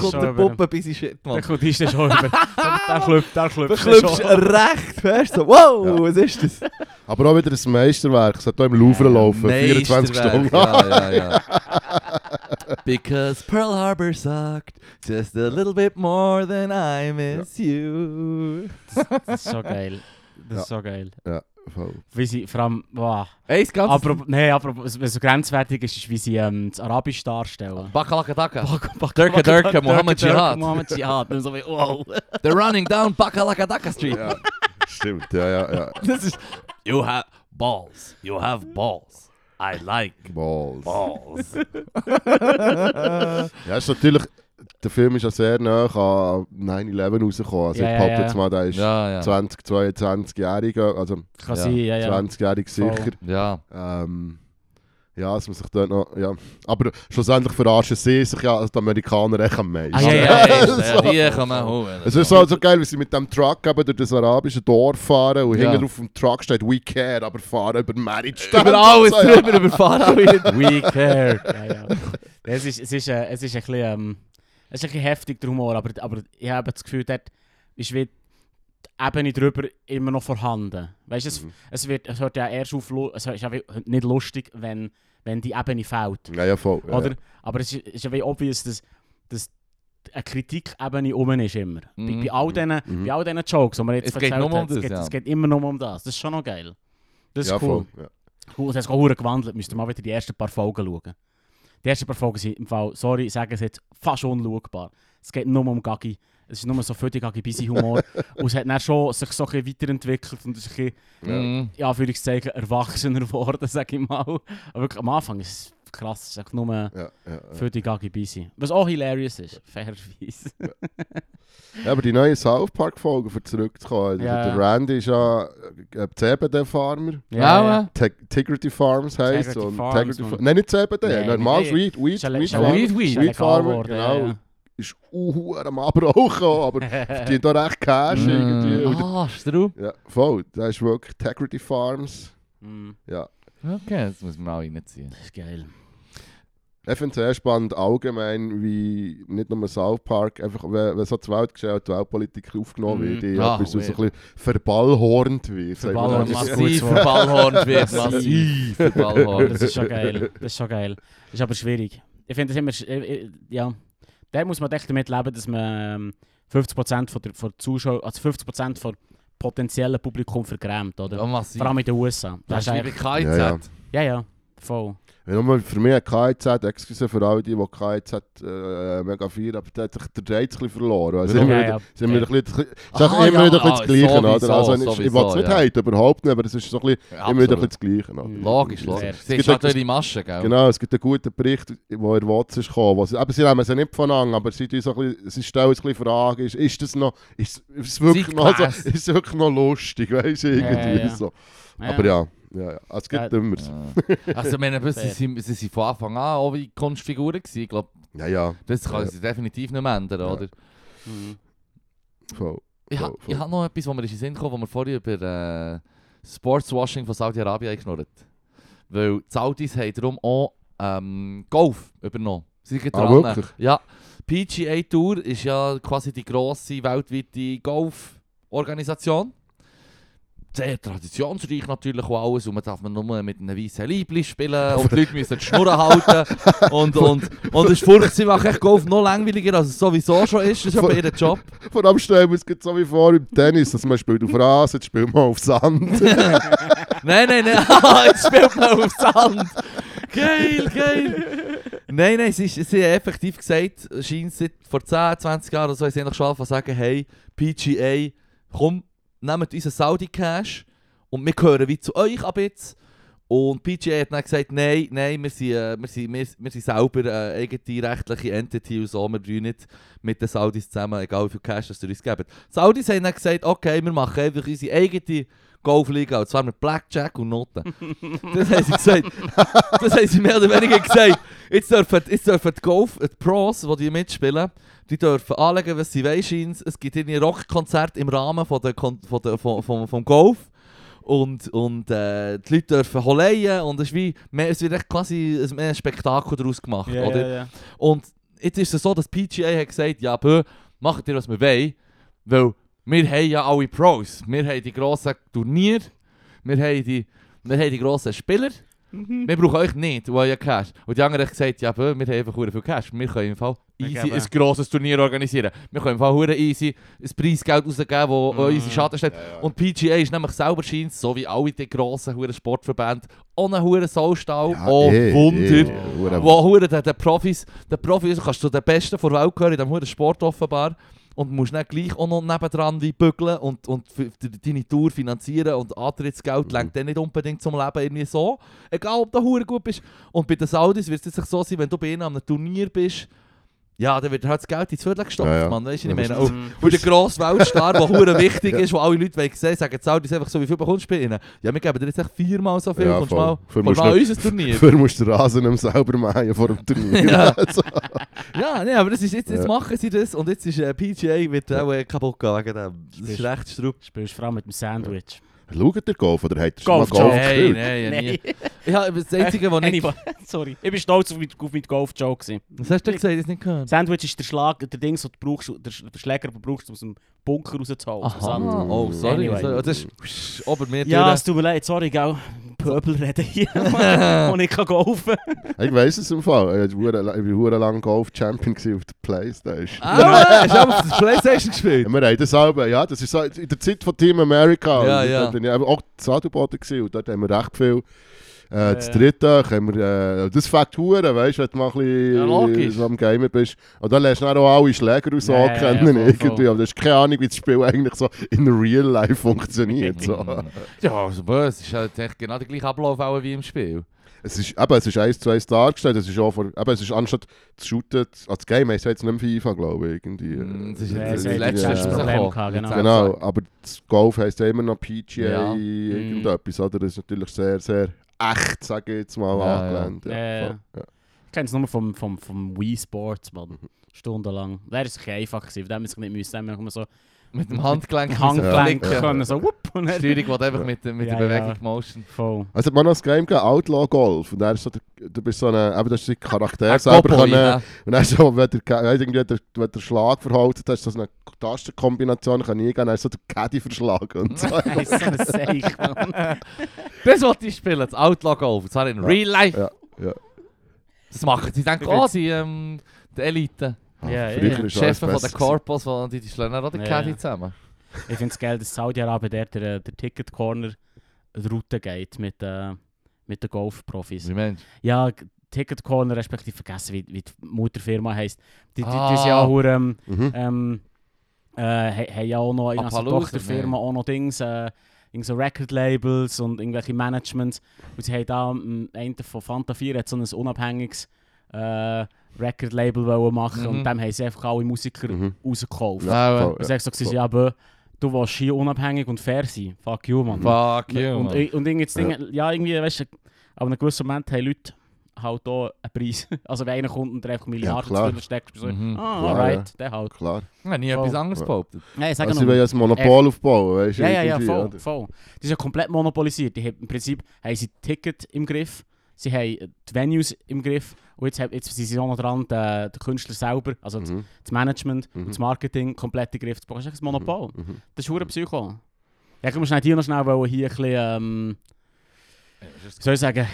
kommt der Puppe bis in Shit, Mann. ist dann schon über. Der klüpft, der Du klüpft klüpfst recht fest, so, wow, Ja. was ist das? Aber auch wieder ein Meisterwerk. Es sollte auch im Louvre Ja, laufen. 24 Meisterwerk, Stunden. Ja, ja, ja. *laughs* Because Pearl Harbor sucked just a little bit more than I miss you. Das ist so geil. Das ist so geil. Voll. Wie sie, vor allem, wow. Ey, das ganze... Aber, nee, aber was was so grenzwertig ist, ist, wie sie ähm, das Arabisch darstellen. Bakalakadaka. Bak- Dirke Dirke, Mohammed Jihad. Mohammed Jihad. Und so wie, wow. *laughs* They're running down Bakalakadaka Street. Ja, *laughs* stimmt. Ja, ja, ja. *laughs* Das ist... You have balls. You have balls. I like Balls. balls. Ja, ist natürlich... Der Film ist ja sehr nah an 9-11 rausgekommen. Also Ja, ich behaupte ja. jetzt mal, der ist ja, ja. 20, 22-Jähriger, also Kann Ja. sein, ja, ja. 20-jährig Voll. sicher. Ja. Ähm, ja, dass man sich dort noch... Ja. Aber schlussendlich verarschen sie sich ja als die Amerikaner echt am meisten. Ah, ja, ja, ja. ja, *laughs* die kann man holen. Es ist so, so geil, wie sie mit dem Truck eben durch das arabische Dorf fahren und Ja. hinten auf dem Truck steht «We care», aber fahren über Marriage Über alles So, ja. drüber, *laughs* über Fahrrad. We care. ja, ja. Es ist, es ist, äh, es ist ein bisschen, ähm, es ist ein bisschen heftig, der Humor, aber, aber ich habe das Gefühl, dort ist wie die Ebene drüber immer noch vorhanden. Weißt du, es, Mhm. es, wird, es hört ja erst auf, es ist ja nicht lustig, wenn, wenn die Ebene fehlt. Ja, ja, voll. Ja, Oder? Aber es ist, ist ja wie obvious, dass, dass eine Kritikebene um ist immer. Bei, Mhm. bei, all diesen, Mhm. bei all diesen Jokes, die man jetzt Es geht erzählt nur um hat, das, es, geht, ja. es geht immer nur um das. Das ist schon noch geil. Das ist ja, cool. voll. Ja. Cool, es hat sich gewandelt. Müsst ihr mal wieder die ersten paar Folgen schauen. Die ersten paar Folgen sind im Fall, sorry, ich sage es jetzt, fast unschaubar. Es geht nur um Gaggi. Es ist nur so völlig Gaggi-Busy-Humor. *laughs* und es hat dann schon sich so ein bisschen weiterentwickelt und ist ein bisschen, ja, ich sagen, erwachsener *laughs* geworden, sage ich mal. Aber wirklich am Anfang ist es krass. Es ist einfach nur Ja, ja, ja. völlig Gaggi-Busy. Was auch hilarious ist, fairerweise. ja, aber die neuen South Park-Folgen, für zurückzukommen, Ja. der Randy ist ja äh, CBD-Farmer. Ja, ja. Te Integrity Farms heisst Integrity und Farms, Nein, nicht CBD, Nee, normales nee. Weed, Weed, Ist ja- Weed ist ja- Farmer. Weed, Weed. ist ja Weed Farmer, genau. ja, Ist uh, am gekommen, aber *laughs* verdient da recht Cash irgendwie. Und Ah, Stru. Ja, voll. Das ist wirklich Integrity Farms. ja. Okay, das muss man mal reinziehen. das ist geil. Ich finde es sehr spannend allgemein, wie nicht nur South Park, einfach wenn, wenn so die Weltgeschehen und die Weltpolitik aufgenommen Mhm. wird, die Ah, etwas so ein bisschen verballhornt wird. *laughs* Verballhornt. Massiv verballhornt wird. Massiv. Massiv Das verballhornt. ist schon geil. Das ist schon geil. Das ist aber schwierig. Ich finde es immer, äh, äh, ja, da muss man echt damit leben, dass man ähm, 50% von der, von der Zuschauer, also 50% von potenziellen Publikum vergrämt, oder? Ja. Vor allem in den USA. Das ist wie bei eigentlich, KIZ. Ja, ja. ja, ja, voll. Ja, nur für mich KIZ, excuse für alle, die, die KIZ äh, mega feiern, aber da hat sich der Reiz ein bisschen verloren. Also Ja, immer ja, wieder, ja. sind wir ein bisschen, es ist Aha, immer ja, wieder ein bisschen das Gleiche, sowieso? Also, ich, ich will es nicht ja. haten, überhaupt nicht, aber es ist so ein bisschen, Ja, immer wieder ein absolut. bisschen das Gleiche. oder? Mhm. Logisch, Sehr. logisch. Es gibt halt durch die Masche, gell? Genau, es gibt einen guten Bericht, wo in Watts ist gekommen. wo Sie, eben, sie nehmen es ja nicht voneinander, aber sie, tun so ein bisschen, sie stellen uns ein bisschen Fragen, ist, ist das noch, ist, ist es wirklich noch, so, ist wirklich noch lustig, *laughs* weißt du, Ja, irgendwie ja, ja. so. Aber ja, ja, ja. Also, es gibt immer. Ja. *laughs* Also, ich meine, sie sind, sie sind von Anfang an auch wie Kunstfiguren gewesen. Ich glaube, Ja, ja, das kann Ja. sich definitiv nicht mehr ändern, Ja. oder? Mhm. voll. Ich Voll, habe voll. hab noch etwas, was mir in den Sinn kam, wo wir vorhin über äh, Sportswashing von Saudi-Arabien geschnurrt Weil die Saudis haben darum auch ähm, Golf übernommen. Sie sind Ah, dran. wirklich? Ja, PGA Tour ist ja quasi die grosse weltweite Golforganisation. Sehr traditionsreich natürlich auch alles und man darf man nur mit einem weißen Leibli spielen und die Leute müssen die Schnurren halten und, und, und es ist furchtbar, sie machen Golf noch langweiliger, als es sowieso schon ist, das ist aber ihr Job. Vor allem stellen wir jetzt so wie vor im Tennis, dass man spielt auf Rasen, jetzt spielt man auf Sand. *laughs* Nein, nein, nein, *laughs* ah, jetzt spielt man auf Sand. Geil, geil. Nein, nein, sie, ist- sie haben effektiv gesagt, scheint seit vor 10, 20 Jahren oder so, sie haben schon angefangen sagen, hey, PGA, komm, nehmt unseren Saudi-Cash und wir gehören wie zu euch ab jetzt. Und PGA hat dann gesagt, nein, nein, wir sind, äh, wir sind, wir, wir sind selber eine eigene rechtliche Entity und so, wir brauchen nicht mit den Saudis zusammen, egal wie viel Cash das ihr uns gebt. Die Saudis haben dann gesagt, okay, wir machen einfach unsere eigene Golfliga, und zwar mit Blackjack und Noten. das haben sie gesagt. Das haben sie mehr oder weniger gesagt. Jetzt dürfen, jetzt dürfen die Golf, die Pros, die, die mitspielen, die dürfen anlegen, was sie wollen. Es gibt irgendwie Rockkonzerte im Rahmen von der, von der, von, von, vom Golf. Und, und äh, die Leute dürfen holeien und es, ist wie, mehr, es wird echt quasi ein, mehr ein Spektakel daraus gemacht. Ja, oder? Und jetzt ist es so, dass PGA hat gesagt, ja, bö, macht ihr, was wir wollen, weil wir haben ja alle Pros. Wir haben die grossen Turniere, wir haben die, wir haben die grossen Spieler. Wir brauchen euch nicht, weil ja Cash. Und die anderen haben gesagt, ja, wir haben einfach viel Cash. Wir können im Fall easy ein grosses Turnier organisieren. Wir können im Fall easy ein Preisgeld rausgeben, wo Mhm. unsere Schaden steht. Und PGA ist nämlich selber scheint, so wie alle die grossen verdammt Sportverbände, ohne verdammt Saustall. oh eh, Wunder. eh, hure- Wo hure den, den Profis, den Profis kannst du den Besten der Welt gehören, in diesem hure Sport offenbar. Und musst dann gleich auch noch nebendran wie bügeln und, und deine Tour finanzieren und Antrittsgeld Mhm. lenkt dann nicht unbedingt zum Leben irgendwie so. Egal ob du hure gut bist. Und bei den Saudis wird es jetzt so sein, wenn du bei ihnen an einem Turnier bist, ja, dann wird halt das Geld ins Viertel gestopft, Ja, ja. Mann. Weißt du, ich meine? Mhm. Und der grosse Weltstar, der hure wichtig ist, wo alle Leute wollen sehen, sagen die Saudis einfach so, wie viel bekommst du bei ihnen? Ja, wir geben dir jetzt echt viermal so viel, Ja, kommst mal, Für kommst musst mal du- an unser Turnier. *laughs* Dafür musst du den Rasen mehr selber mähen vor dem Turnier. *laughs* Ja. *laughs* Also, Ja, nee, aber das ist jetzt, jetzt Ja. machen sie das und jetzt ist äh, PGA wird auch äh, kaputt gehen wegen dem. Das ist recht strupp. Spielst vor allem mit dem Sandwich. Schaut ihr Golf oder habt ihr schon mal Golf, gespielt? nein, ja, nie. Nein. *laughs* Ich habe das Einzige, was nicht... Anyway, sorry. Ich bin stolz auf mein, auf mein Golf-Joke. Was hast du gesagt, das nicht gehört? Sandwich ist der Schlag, der Ding, so du brauchst, der, Sch- der Schläger, den du brauchst, um aus dem Bunker rauszuholen. Aha, oh, sorry. Anyway. So, das ist ober mir Ja, es tut mir leid, sorry, gell. Pöbel *laughs* reden hier, *laughs* und ich kann golfen. *laughs* Ich weiss es im Fall. Ich war hure- ich war hure lang Golf-Champion auf der Playstation. Ah, hast du auch auf der Playstation gespielt? Ja, wir haben das selber, ja, das ist so in der Zeit von Team America. Ja, und ja. Dort auch Sadelboden gewesen und dort haben wir recht viel. Äh, das Ja. dritte haben wir, äh, das fängt Huren, weißt du, wenn du mal ein bisschen Ja, am Gamer bist. Und dann lernst du auch alle Schläger und so Ja, ja, kennen ja, irgendwie. Aber du hast keine Ahnung, wie das Spiel eigentlich so in real life funktioniert. So. *laughs* Ja, also. Es ist halt echt genau der gleiche Ablauf auch wie im Spiel. es, ist, eben, es ist eins zu eins dargestellt, es ist auch vor, eben, es ist anstatt zu shooten, als Game heisst es jetzt nicht mehr FIFA, glaube ich. Irgendwie. Mm, Das ist Ja, sie das hat letzte das ist Problem gehabt, genau. Genau, aber das Golf heisst ja immer noch PGA, Ja. irgendetwas, oder? Das ist natürlich sehr, sehr echt, sage ich jetzt mal, Ja, ja. angelehnt. Ja, Ja, ja. ja. Ich kenne es nur vom, vom, vom Wii Sports, man. Stundenlang. Der war es ein einfach, gewesen, von dem ich nicht müssen. Dann haben wir so Mit dem Handgelenk Handgelenk flicken. können, so und dann... Steuerung, die einfach mit, der- mit Ja, der ja. Bewegung Motion. Voll. Also, man hat noch das Game gegeben, Outlaw Golf. Und er ist so der, du bist so eine, eben, das ist der Charakter selber können. ja. Und dann so, wenn der, wenn irgendwie der, wenn der Schlag verhalten hast, so eine Tastenkombination kann nie gehen, dann ist so der Caddy verschlagen und so. *laughs* Das ist so ein Seich, Mann. *laughs* Das wollte ich spielen, das Outlaw Golf. Und zwar in Ja, Real Life. ja, ja. Das machen sie. denken, oh, sie ähm, die Elite. Ja, ja, ja. Chefs alles von den besser Corpos, die, die schlagen auch den Ja, Caddy zusammen. Ich finde es geil, dass Saudi-Arabien der, der, der Ticket Corner die Route geht mit, äh, mit den Golfprofis. Wie Mensch. Ja, Ticket Corner, respektive vergessen, wie, wie die Mutterfirma heisst. Die, die, die, Ah. sind ja auch, ähm, Mhm. ähm, äh, ha- haben ja auch noch Appaloosa, Tochterfirma auch noch Dings, äh, so Record-Labels und irgendwelche Managements. Und sie haben da, ähm, einer von Fanta 4 hat so ein unabhängiges äh, Record-Label wollen machen Mhm. und dem haben sie einfach alle Musiker Mhm. rausgekauft. Ja, voll, Und sagst so, gewesen, ja, aber du willst hier unabhängig und fair sein. Fuck you, man. Fuck you, und, man. und, und irgendwie, das Ding, ja. irgendwie, weißt du, aber in einem gewissen Moment haben Leute halt auch einen Preis. *laughs* Also wenn einer kommt und dir einfach Milliarden klar. zu bist du so, Mhm. ah, Klar, alright, der halt. Klar. Ich habe nie Voll. etwas anderes Ja. behauptet. Nein, sag Also, sie wollen ja ein Monopol aufbauen, weißt du? Ja, ja, ja, voll, oder? voll. Das ist ja komplett monopolisiert. Die haben, Im Prinzip haben sie Ticket im Griff, sie haben die Venues im Griff und jetzt, jetzt sind sie auch noch dran, der, der Künstler selber, also das, Mhm. das Management Mhm. und das Marketing komplett im Griff zu bekommen. Das ist ein Monopol. Mhm. Das ist hure Psycho. Ja, ich muss hier noch schnell wollen, hier ein bisschen, ähm, soll ich sagen,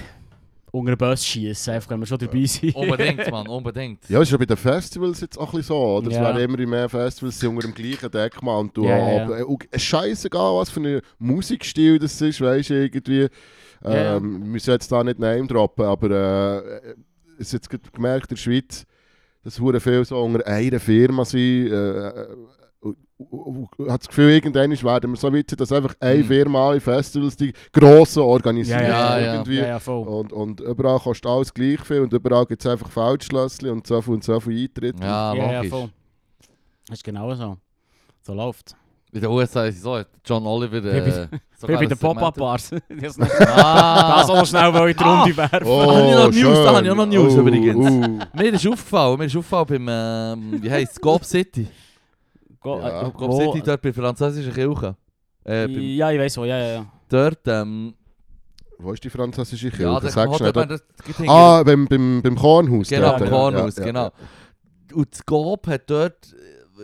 unter den Bus schießen, einfach wenn wir schon dabei sind. Unbedingt, Mann, *laughs* unbedingt. Ja, ist ja bei den Festivals jetzt auch ein bisschen so, oder? Es Ja. werden immer mehr Festivals sind unter dem gleichen Deckmann und du Ja, ja, aber, äh, und es ist scheißegal, was für ein Musikstil das ist, weißt du, irgendwie. Ja, ja. Ähm, wir müssen jetzt da nicht Name droppen, aber äh, es jetzt gerade gemerkt in der Schweiz, dass hure viel so unter einer Firma sind. Äh, äh, und- hat das Gefühl, irgendwann werden wir so weit sein, dass einfach eine Mhm. Firma alle Festivals, die grossen organisieren. Ja, ja. irgendwie. Ja, ja, voll. Und, und überall kostet alles gleich viel und überall gibt es einfach Feldschlösschen und so viel und so viel Eintritt. Ja, ja, ja, logisch. voll. Das ist genau so. So läuft In den USA ist es so, John Oliver... Äh, Wie sogar bei den Pop-Up-Bars. *laughs* das noch Ah, so schnell ich die Runde werfen. Oh, Da habe ich News, da habe ich auch noch News oh, übrigens. oh. mir ist aufgefallen, mir ist aufgefallen beim, ähm, wie heisst es, Gob City. Go, Ja. äh, Gob wo- City, dort bei französischen Kirche. Äh, beim, Ja, ich weiß wo, ja, ja, ja. dort, ähm, Wo ist die französische Kirche? ja, der Sag schnell. Hotel, dort. das geht hinter- Ah, beim, beim, beim Kornhaus. Genau, dort, beim ja, Kornhaus, ja, ja, genau. Und das Gob hat dort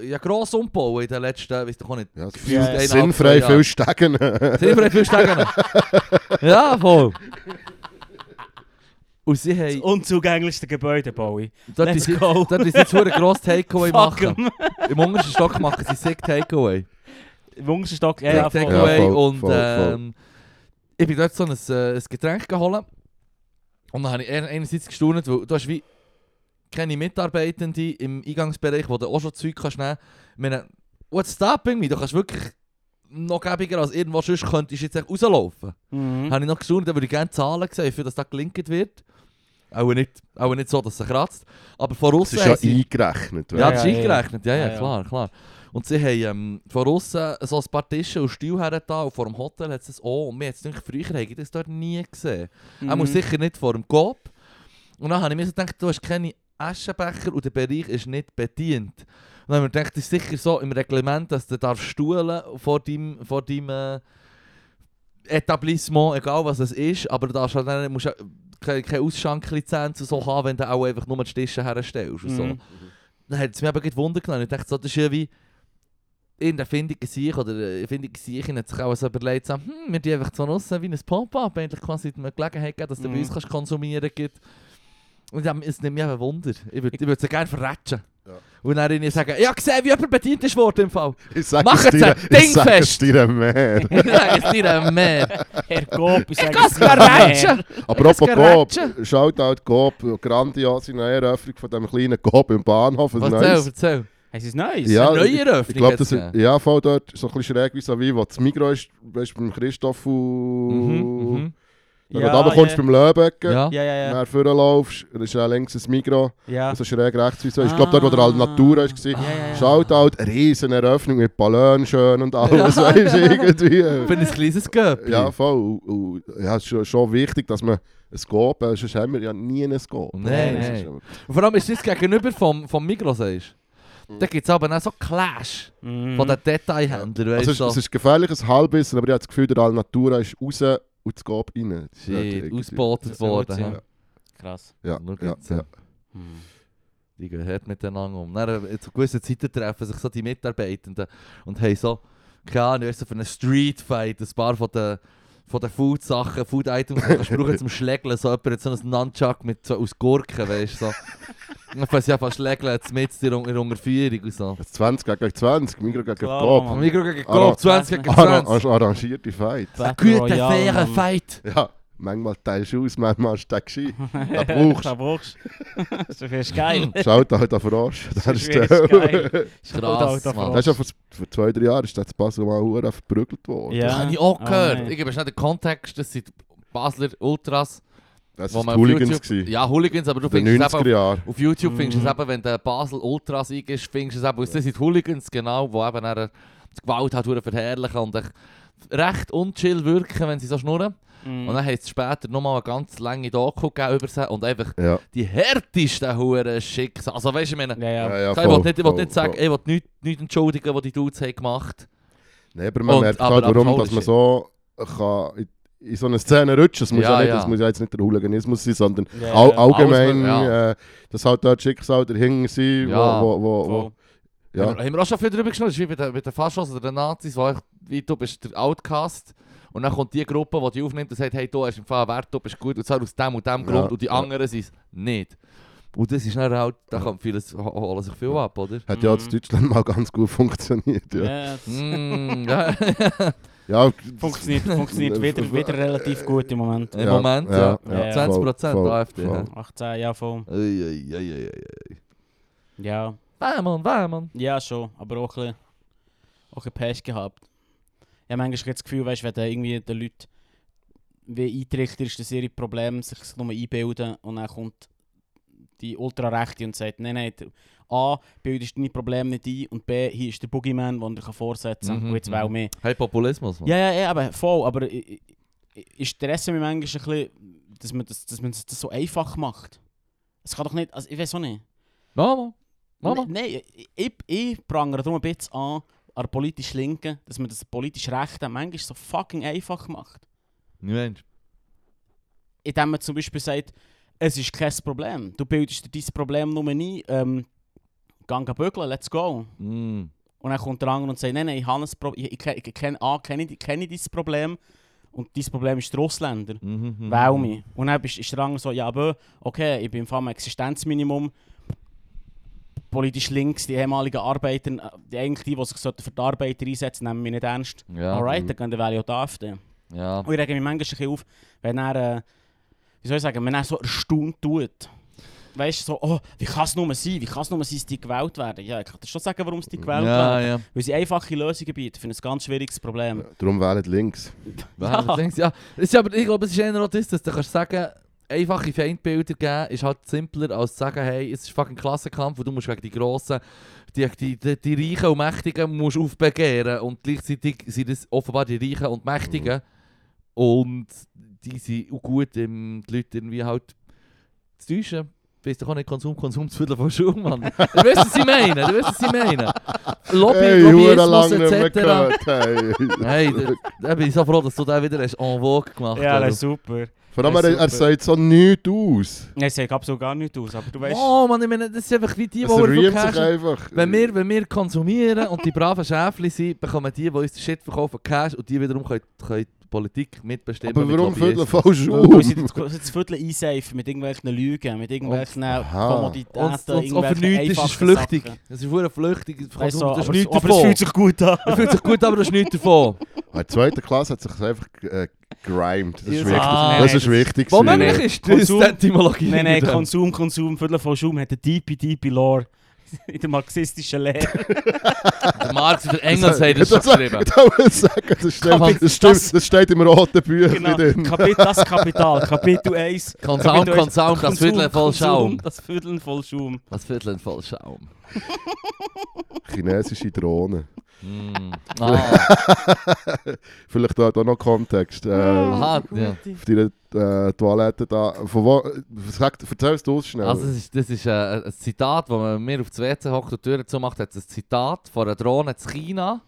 ja gross umgebaut in den letzten, weiss doch auch nicht, Ja, gefühlt Ja. eineinhalb, Sinnfrei viel. Stegen. Sinnfrei viel Stegen. *laughs* ja, voll. Und sie Das haben, unzugänglichste Gebäude, Bowie. dort Let's ist, go. dort ist jetzt ein grosses Takeaway *laughs* machen. Im untersten Stock machen sie Sick Takeaway. Im untersten Stock, ja, ja, voll. Takeaway Ja, voll, und voll, voll. ähm, ich bin dort so ein, äh, ein Getränk geholt und dann habe ich einerseits gestaunt, weil du hast wie keine Mitarbeitende im Eingangsbereich, wo du auch schon Zeug kannst nehmen. Ich meine, what's stopping me? Du kannst wirklich noch gäbiger als irgendwo sonst könntest du jetzt echt rauslaufen. Mhm. Habe ich noch gestaunt, da würde ich gerne Zahlen sehen, für das da gelinkt wird. Auch nicht, auch nicht so, dass es kratzt. Aber von Das außen ist ja eingerechnet. ja, Ja, das ist eingerechnet, ja, ja, Ja, klar, klar. Und sie haben ähm, von außen so ein paar Tische und Stühle hergetan und vor dem Hotel hat es das auch. Und wir jetzt früher habe ich das dort nie gesehen. Mhm. Er muss sicher nicht vor dem Coop. Und dann habe ich mir so gedacht, du hast keine Aschenbecher und der Bereich ist nicht bedient. Und dann habe ich mir gedacht, das ist sicher so im Reglement, dass du darfst stuhlen vor deinem, vor deinem äh, Etablissement, egal was es ist, aber du darfst halt dann, musst keine, keine Ausschanklizenz so haben, wenn du auch einfach nur die Tische herstellst und so. Mhm. Dann hat es mich aber gleich Wunder genommen. Ich dachte, so, das ist ja wie irgendeine findige Sieg oder findige Sieg hat sich auch so überlegt, so, hm, wir die einfach so nutzen wie ein Pop-Up, eigentlich quasi eine Gelegenheit geben, dass du Mhm. bei uns kannst konsumieren kannst. Und dann, es nimmt mich einfach Wunder. Ich würde ich würd sie gerne verratschen. Ja. Und dann ihnen sagen, ich habe gesehen, wie jemand bedient ist worden im Fall. Ich sag Macht es dir, sie, *laughs* ich sag es dir mehr. Ich sage es dir ein Mehr. Herr Gop, ich sage es dir verratschen? Apropos Ich gerätsche. Shoutout Coop, grandiose Eröffnung von dem kleinen Coop im Bahnhof. ein Was erzähl, erzähl. Es ist nice. Ja, Eine neue Ich Eröffnung glaube, hat's das gegeben. ja, voll dort so ein bisschen schräg wie so wie, wo das Migros ist, weißt du, beim Christoph Mhm, und... mhm. Wenn du da kommst beim Löbecken, Ja. Ja, ja, ja. dann vorne laufst, dann ist ja links ein Migros, ja. so schräg rechts wie so. Ich glaube, dort, wo der Alnatura war, Ja, ja, ja. Shoutout, eine riesen Eröffnung mit Ballon schön und alles, Ja. *laughs* weißt irgendwie. Für ein kleines Göppli. Ja, voll. Ja, es ist schon, schon wichtig, dass man ein Scope, äh, sonst haben wir ja nie ein Scope. Nein, nein. ist ja- Und vor allem ist das gegenüber vom, vom Migros sagst. Da gibt es aber auch so Clash Mhm. von den Detailhändlern, Also es, du? es ist gefährlich, ein Halbwissen, aber ich habe das Gefühl, der Alnatura ist raus und das Scope rein. Shit, ausgebotet worden. sein. Krass. Ja, Schau ja, ja. äh, Die gehen hart miteinander um. Dann, äh, zu gewissen Zeiten treffen sich so die Mitarbeitenden und haben so, keine Ahnung, du, für einen Streetfight ein paar von den, von den Food-Sachen, Food-Items, die du brauchen zum Schlägeln. So jemand hat so ein Nunchuck mit so, aus Gurken, weißt du. So. Dann fangen sie einfach schlägeln, jetzt mit in der in Unterführung und so. Jetzt 20 gegen 20, Migros gegen Klar, Coop. Mann. Migros gegen Coop, 20 gegen Arra 20. arrangierte Fight. Battle Gute, Royale, faire Mann. Fight. Ja, manchmal teilst du aus, manchmal hast du den gescheit. Den brauchst Da brauchst du. *laughs* Das ist geil. du. Schaut halt auf Frosch. Das Das ist ist geil. Krass, Mann. Das ist ja vor, vor zwei, drei Jahren ist das Basel mal hure verprügelt worden. Ja. Das habe ich auch Ah, gehört. nein. ich gebe schnell den Kontext, das sind Basler Ultras. Das wo war man auf Hooligans. YouTube- gewesen. Ja, Hooligans, aber du In den findest es 90er eben Jahren. auf YouTube findest du es Mhm. eben, wenn der Basel Ultras eingibst, findest du es eben, und das sind Hooligans, genau, wo eben die Gewalt hat verherrlichen und echt recht unchill wirken, wenn sie so schnurren. Mhm. Und dann hat es später nochmal eine ganz lange Doku über sie und einfach Ja, die härtesten Huren Schicks. Also weißt du, ich meine, Ja, ja. ja, ja, ich voll, will nicht, ich voll, nicht sagen, voll. ich will nicht, nicht entschuldigen, was die Dudes haben gemacht Nein, aber man Und- merkt aber- halt, aber warum voll dass man so kann in, in so eine Szene rutschen Es muss ja, Ja, nicht, ja. das muss ja jetzt nicht der Hooliganismus sein, sondern all, allgemein, äh, dass halt dort Schicksal dahinter sind, Ja, wo, wo, wo, wo Voll. Ja. Haben, wir, haben wir auch schon viel darüber geschnurrt, das ist wie bei den, bei den Faschos oder den Nazis, wo ich, wie du bist der Outcast und dann kommt die Gruppe, die dich aufnimmt und sagt, hey, du hast im Fall Wert, du bist gut und zwar aus dem und dem Ja, Grund und die ja. anderen sind es nicht. Und das ist dann halt, da Ja. kommt vieles, ho- holen sich viel ab, oder? Hat ja in Mhm. Deutschland mal ganz gut funktioniert. Ja, Ja, das mm, ja. *laughs* ja, funktioniert, funktioniert wieder, wieder relativ gut im Moment. Im Moment, ja. ja. 20% voll, AfD. voll. ja. 18, ja voll. Ei, ei, ei, ei, ei. Ja, Weh, Mann, weh, Mann. ja schon, aber auch ein bisschen, auch ein bisschen Pech gehabt. Ich habe manchmal das Gefühl, weißt, wenn du irgendwie den Leuten wie eintrichter ist, dass ihre Probleme sich nur einbilden und dann kommt die Ultrarechte und sagt, nein, nein, du- A, bildest deine Probleme nicht ein und B, hier ist der Boogeyman, den du vorsetzen kann Mhm, und jetzt mhm. mehr. Hey, Populismus, Mann. Ja, ja, ja, aber voll. Aber ich, ich, stresse mich manchmal ein bisschen, dass man das, dass man das so einfach macht. Es kann doch nicht, also ich weiß auch nicht. Mama. Nein, ich, ich, ich prangere darum ein bisschen an, an der politisch Linken, dass man das politisch Rechte manchmal so fucking einfach macht. Mensch. Indem man zum Beispiel sagt, es ist kein Problem. Du bildest dir dieses Problem nur nie, ähm, gang bügeln, let's go. Mm. Und dann kommt der andere und sagt, nein, nein, ich habe ein Problem, ich, ich, ich, kenne, A, kenne ich, kenne ich dieses Problem und dieses Problem ist der Ausländer. Mhm, mhm. Wähl mich. Und dann ist, ist der andere so, ja, aber okay, ich bin im Fall am Existenzminimum. Politisch links, die ehemaligen Arbeiter, äh, die eigentlich die, die sich für die Arbeiter einsetzen, nehmen mich nicht ernst. Ja. Alright, dann gehen wähle ich auch die AfD. Ja. Und ich rege mich manchmal ein bisschen auf, wenn er, äh, wie soll ich sagen, wenn er so erstaunt tut. Weißt du, so, oh, wie kann es nur sein? Wie kann es nur sein, dass die gewählt werden? Ja, ich kann dir schon sagen, warum sie die gewählt Ja, werden. ja. Weil sie einfache Lösungen bieten für ein ganz schwieriges Problem. darum wählen *laughs* links. Ja, Ja. ja. ja. Ist aber, ich glaube, es ist eher noch das, dass du kannst sagen, einfache Feindbilder geben ist halt simpler als zu sagen, hey, es ist fucking Klassenkampf und du musst gegen die Grossen, die, die, die, die Reichen und Mächtigen musst aufbegehren und gleichzeitig sind es offenbar die Reichen und Mächtigen und die sind auch gut, um die Leute irgendwie halt zu täuschen. Weiss doch auch nicht, Konsum, Konsum zu von Schuhe, Mann. *laughs* Du weißt, was ich meine, du weißt, was ich meine. Lobby, Hey, Lobbyismus etc. gehört. Hey. Hey, da, da bin ich so froh, dass du den wieder hast en vogue gemacht Ja, das ist super. Vor allem, er, er sagt so nichts aus. Nein, es sieht absolut gar nicht aus, aber du weißt... Oh Mann, ich meine, das ist einfach wie die, die Es wir rühmt sich einfach. Wenn wir, wenn wir konsumieren und die braven Schäfli sind, bekommen die, die uns den Shit verkaufen, Cash und die wiederum können, können die Politik mitbestimmen. Aber warum. Viertel falsch Weil sie um? das, Viertel einseifen mit irgendwelchen Lügen, mit irgendwelchen. Kommoditäten, Und, und für irgendwelchen nichts ist es flüchtig. Es ist verdammt flüchtig. Ist aber, nichts aber es fühlt sich gut an. Es fühlt sich gut, aber das ist *laughs* nichts davon. In der zweiten Klasse hat sich einfach grimed. Das ist Ja, wichtig. ah, das ist wichtig. Wo gewesen. möglich ist das Konsum- die Etymologie. Nein, nein. Konsum, Konsum, Viertel von Schaum hat eine tiefe, tiefe Lore *laughs* in der marxistischen Lehre. *laughs* Der Marx und der Engels haben das schon *laughs* geschrieben. Ich wollte sagen, das das, stimmt, das- das steht im roten Büchlein genau, drin. Kapitel, das Kapital, Kapitel 1. Konsum, Konsum, das Viertel voll Schaum. Das Viertel voll Schaum. Das Viertel voll Schaum. Chinesische Drohne. Mm. Ah, *laughs* Vielleicht dort auch noch Kontext. Äh, aha, ja. Auf deiner äh, Toilette da. Von wo, sag, erzählst du es schnell. Also das ist, das ist äh, ein Zitat, wo man mir auf das WC hockt und die Tür zumacht, hat es ein Zitat von einer Drohne zu China.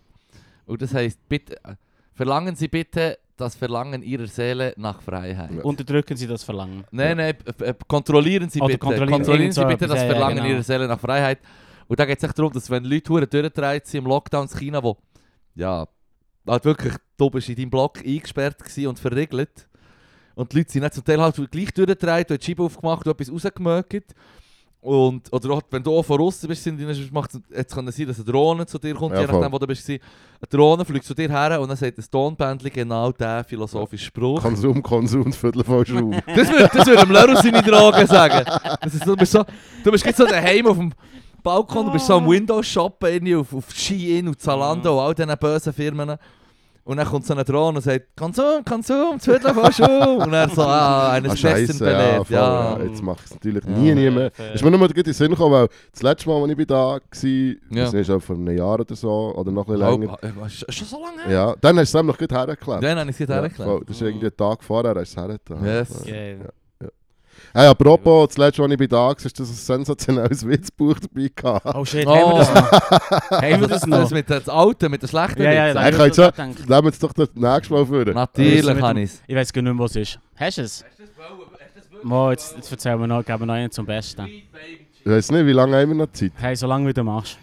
Und das heisst, bitte, äh, verlangen Sie bitte das Verlangen Ihrer Seele nach Freiheit. Ja. Unterdrücken Sie das Verlangen. Nein, nein, p- p- kontrollieren Sie Oder bitte, kontrollieren kontrollieren, Sie bitte das etwas, ja, Verlangen genau. Ihrer Seele nach Freiheit. Und da geht es darum, dass wenn Leute hure durchgedreht sind im Lockdown in China, wo ja, halt wirklich, du bist in deinem Block eingesperrt und verriegelt. Und die Leute sind nicht zum Teil halt gleich durchgedreht, du hast die Scheibe aufgemacht, du hast etwas rausgemögt. Und, oder auch, wenn du von außen bist, sind, dann macht es jetzt kann es sein, dass eine Drohne zu dir kommt, Ja, je nachdem, wo du bist. Eine Drohne fliegt zu dir her und dann sagt das Tonbändchen genau diesen philosophischen Spruch. Konsum, Konsum, das Viertel voll Schaum. Das würde das würd dem Leru seine Drogen sagen. Das ist, du bist so, du bist jetzt so daheim auf dem Balkon, du bist so am Windows shoppen irgendwie auf, auf Shein und Zalando und all diesen bösen Firmen. Und dann kommt so eine Drohne und sagt, Konsum, Konsum, wird von Schuh. Und er so, ah, *laughs* eines Ah, Besseren Scheisse, ja, belehrt. voll, Ja, ja. Jetzt mache ich es natürlich Ja. nie, nie mehr. Fair. Ist mir nur mal gerade in den Sinn gekommen, weil das letzte Mal, als ich da war, Ja. das ist auch vor einem Jahr oder so, oder noch ein bisschen länger. Oh, ist schon so lange her? Ja, dann hast du es nämlich gut hergeklebt. Dann habe ich es Ja, hergeklebt. das ist irgendwie einen Tag vorher, hast du es hergetan. Yes. Ja. Hey, apropos, das letzte Mal, als ich da war, ist das ein sensationelles Witzbuch dabei gehabt. Oh shit, Oh. haben wir das noch? *laughs* haben wir das Das noch? mit dem Alten, mit den schlechten Ja, ja, da Ich kann so gedacht. Nehmen wir jetzt doch das nächste Mal vor. Natürlich kann ich es. Ich weiß gar nicht mehr, was es ist. Hast du es? Mo, jetzt, jetzt erzählen wir noch, geben wir noch einen zum Besten. Ich weiß nicht, wie lange haben wir noch Zeit? Hey, solange wie du machst.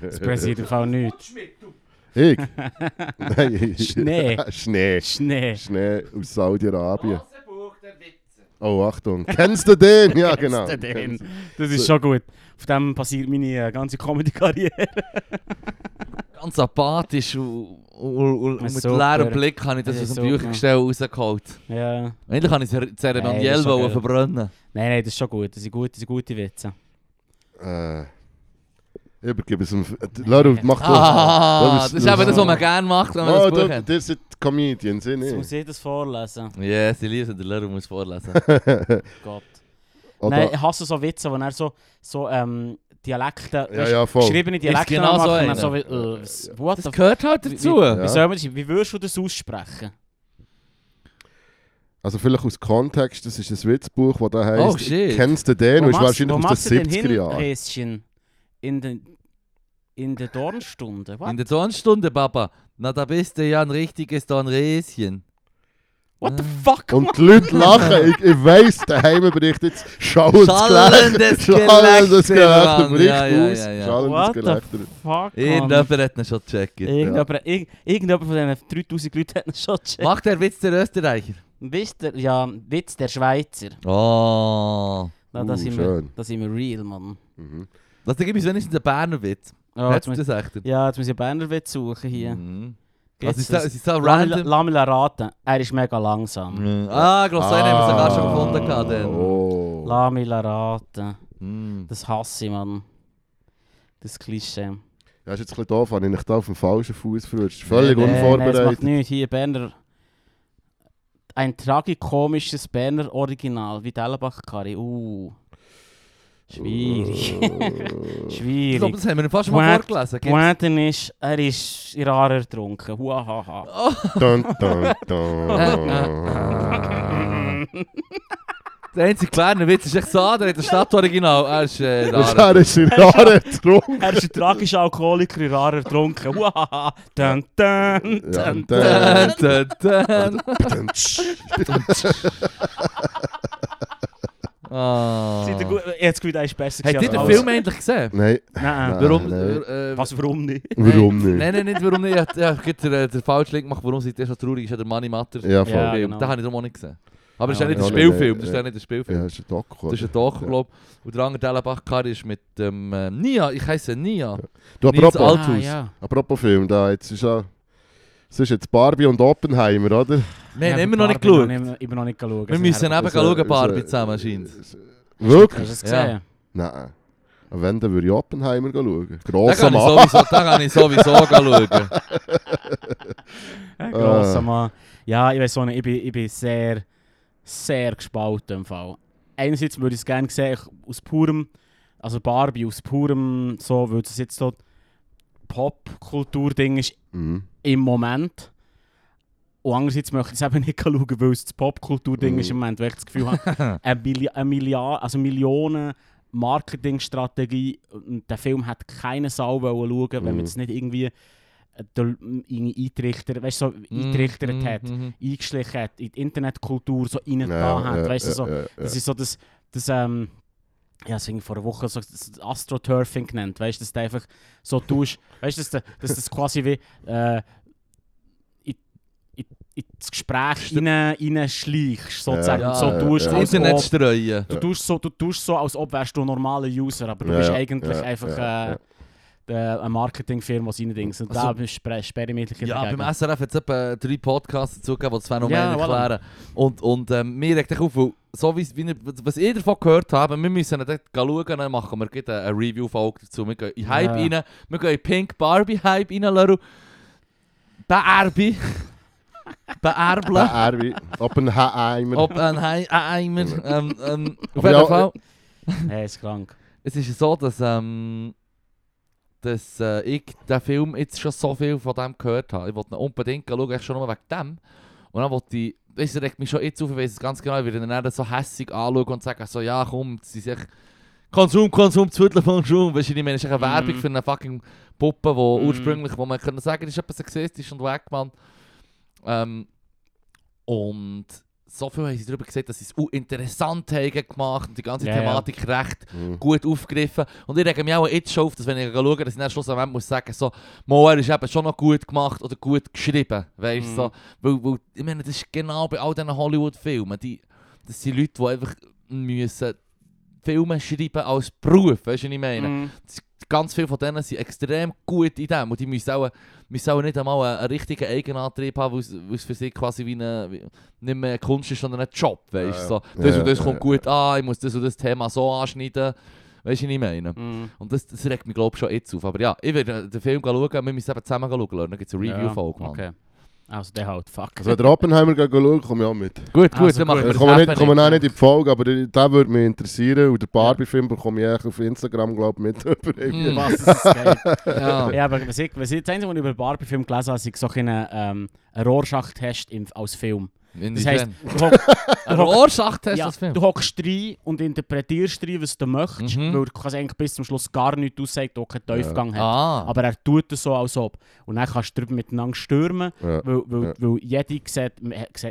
Das passiert im Fall nichts. Ich? *laughs* Nein. Schnee. Schnee. Schnee. Schnee aus Saudi-Arabien. Oh, Achtung. *laughs* Kennst du den? Ja, genau. Kennst du den? Das ist schon gut. Auf dem basiert meine äh, ganze Comedy-Karriere. *laughs* Ganz apathisch und, und, und, und mit Super. leerem Blick habe ich das Das aus dem. Büchergestell rausgeholt. Ja. Eigentlich kann ich das Zeremoniell geil. verbrennen. Nein, nein, das ist schon gut. Das sind gute, das sind gute Witze. Äh, ich übergebe es ihm. Laru, mach du. Ah, bist das ist eben das, was man gerne macht, wenn man Oh, das Buch du, hat. ihr seid Comedians, ich Jetzt muss ich das vorlesen. Ja, sie lieben es, der Lehrer muss vorlesen. *laughs* Gott. Oder, Nein, ich hasse so Witze, wo er so, so ähm, Dialekte, ja, ja, voll. geschriebene Dialekte genau so machen. dann so wie, äh, was- what Das gehört halt Wie- dazu. Wie, Ja. wie, soll man das, wie würdest du das aussprechen? Also vielleicht aus Kontext, das ist ein Witzbuch, das da heisst Oh, shit. Kennst du den? Ist machst- wahrscheinlich wo aus den du denn 70er hin, Jahren. In den, in der Dornstunde? What, In der Dornstunde, Papa. Na, da bist du ja ein richtiges Dornräschen. what the fuck? Und die Leute lachen. Ich, ich weiss, der Heimbericht jetzt schallendes Schallendes Schallendes Gelächter, Gelächter bricht Ja, ja, aus. ja, ja. Schallendes What the Gelächter. fuck? Irgendjemand hat ihn schon gecheckt. Irgendjemand, irg- irgendjemand von diesen 3000 Leuten hat ihn schon gecheckt. Macht der Witz der Österreicher? Witz der, ja, Witz der Schweizer. Oh. Na, da, Uh, sind wir, schön. da sind wir real, Mann. Mhm. Das gibt es wenigstens einen Berner Witz. Oh, muss, das echt? ja, jetzt muss ich einen Berner Witz suchen hier. Mhm. Gibt's Also ist das, ist das random? lass mich raten. Er ist mega langsam. Mhm. Ah, so einen haben wir sogar schon gefunden. gehabt, dann. Oh. Lass mich raten. Mhm. Das hasse ich, Mann. Das Klischee. Ja, ist jetzt ein bisschen doof, habe ich dich da auf dem falschen Fuß verrutscht. Völlig Nee, nee, Nein, das macht unvorbereitet. nichts. Hier, Berner. Ein tragikomisches Berner Original, wie Dellenbach-Karri. Uh. Schwierig. *laughs* Äh, Ich Schwierig. glaube, das haben wir fast mal Point- vorgelesen. Pointe ist, er ist in Rarer getrunken. Huahaha. dun, dun, dun. *laughs* Der einzige kleine Witz ist echt so, der hat das Stadtoriginal. Er ist äh, da. ist getrunken. Er ist ein tragischer Alkoholiker in Rarer getrunken. Huahaha. Dun, dun, dun, dun. dun. Dun, Ah. Gut? Jetzt gut, er ist besser Habt ihr den Film endlich gesehen? Nein, Nein. Warum? nein. äh, *laughs* Was, warum nicht? *laughs* warum nicht? nein, nein, nicht warum nicht. Ja, ja, ich hab der, der falsche Link gemacht, warum seid ihr so traurig? Ist ja der Money Matter Ja, voll. Ja, genau. Den habe ich darum auch nicht gesehen. Aber das ist ja nicht der ja, Spielfilm, das ist ja. nicht der Spielfilm. Ja, das ist ein Doku. Das ist ein Doku, glaube ich. Und der andere Dellenbach-Kari ist mit dem äh, Nia, ich heiße Nia. Du, apropos, Alt- Ah, ja. apropos Film, da jetzt ist ja... Es ist jetzt Barbie und Oppenheimer, oder? Wir haben Ja, immer noch nicht geschaut. noch Immer noch nicht geschaut. Wir müssen eben Das, schauen, äh, Barbie äh, zusammen scheint. Wirklich? Hast du es Ja. gesehen? Nein. Und wenn, dann würde ich Oppenheimer schauen. Grosser ich Mann. sowieso, da kann ich sowieso *laughs* schauen. Ein grosser Ah. Mann. Ja, ich weiß auch nicht, ich bin, ich bin sehr, sehr gespalten im Fall. Einerseits würde ich es gerne sehen, ich- aus purem, also Barbie aus purem, so, weil es jetzt so Popkultur-Ding ist Mhm. Im Moment. Und andererseits möchte ich es eben nicht *laughs* schauen, weil es das Popkultur-Ding Mhm. ist im Moment, weil ich das Gefühl habe, *laughs* eine, Milliard, also Millionen Marketingstrategie und der Film hat keine Sau schauen, wenn Mhm. man es nicht irgendwie äh, eintrichtert, weißt du, so eintrichtert Mhm, hat, mhm. eingeschlichen hat, in die Internetkultur so rein Ja, hat, weißt du, ja, so, ja. das ist so das, das ähm, ja, das ich vor einer Woche so das Astroturfing genannt, weißt du, dass du einfach so tust, weißt du, dass, du- dass das quasi wie äh, in, in, ins Gespräch Stimmt. rein, reinschleichst, sozusagen, Ja, so tust, ja. Internet streuen. du, tust so, du tust so, als ob wärst du ein normaler User, aber du Ja, bist eigentlich ja, einfach ja, äh, ja. eine Marketingfirma, die rein Dings. Und Also- da sperre sperre ich bisschen Ja, dagegen. beim SRF hat es etwa drei Podcasts dazu gegeben, die das Phänomen Ja, voilà. erklären. Und, und ähm, mir regt dich auf, weil so wie, wie ihr, was ich davon gehört habe, wir müssen dort schauen, dann machen wir gleich eine Review-Folge dazu. Wir gehen in Hype Ja. rein, wir gehen in Pink Barbie-Hype rein, Leru. Barbie. *laughs* Beerblen. Barbie. Oppenheimer. Ob ein Hei- ein Eimer. ähm, ähm, auf jeden Fall. Hey, ist krank. Es ist so, dass, ähm, dass äh, ich den Film jetzt schon so viel von dem gehört habe. Ich wollte ihn unbedingt schauen, echt schon nur wegen dem. Und dann wollte ich, du, regt mich schon jetzt auf, ich es ganz genau, ich werde ihn dann so hässig anschauen und sagen, so, ja komm, sie sind echt Konsum, Konsum, Zwittel von Schum. Weißt du, ich meine, es ist eine Mhm. Werbung für eine fucking Puppe, die Mhm. ursprünglich, wo man können sagen, ist etwas sexistisch und weg, Mann. Ähm, und so viel haben sie darüber gesagt, dass sie es auch interessant haben gemacht und die ganze ja. Thematik recht Mhm. gut aufgegriffen. Und ich rege mich auch jetzt schon auf, dass wenn ich schaue, dass ich dann schlussendlich muss sagen, so, Mo, er ist eben schon noch gut gemacht oder gut geschrieben, weißt du, Mhm. so. Weil, weil, ich meine, das ist genau bei all diesen Hollywood-Filmen, die, das sind Leute, die einfach müssen Filme schreiben als Beruf, weißt du, was ich meine? Mhm. ganz viele von denen sind extrem gut in dem und die müssen auch, müssen auch nicht einmal einen, einen richtigen Eigenantrieb haben, weil es- weil es für sie quasi wie eine, wie, nicht mehr eine Kunst ist, sondern ein Job, weißt du. Ja, So, das Ja, und das ja, kommt ja, gut an, ich muss das und das Thema so anschneiden, weißt du, was ich meine? Mhm. Und das, das regt mich glaube ich schon jetzt auf. Aber ja, ich werde den Film schauen, wir müssen eben zusammen schauen, dann gibt es eine Review-Folge. Okay. Also der halt, fuck. Also wenn der Oppenheimer gehen schauen, komme ich auch mit. Gut, gut, Also dann machen wir Ich das komme, nicht, Happening. komme auch nicht in die Folge, aber der, der würde mich interessieren. Und der Barbie-Film bekomme ich eigentlich auf Instagram, glaube ich, mit. *laughs* Mm. Was, das ist geil. *laughs* Ja. Ja, aber was ich, was ich, das Einzige, was ich über den Barbie-Film gelesen habe, ist so ein ähm, im- als Film. Das heisst, du, Ein Rorschach-Test *laughs* ja, Film? du hockst rein und interpretierst rein, was du möchtest, Mhm. weil du eigentlich bis zum Schluss gar nichts aussagt, auch keinen Tiefgang hat. Ah. Aber er tut es so, als ob. Und dann kannst du darüber miteinander stürmen, Ja. weil, weil, Ja. weil jeder sieht,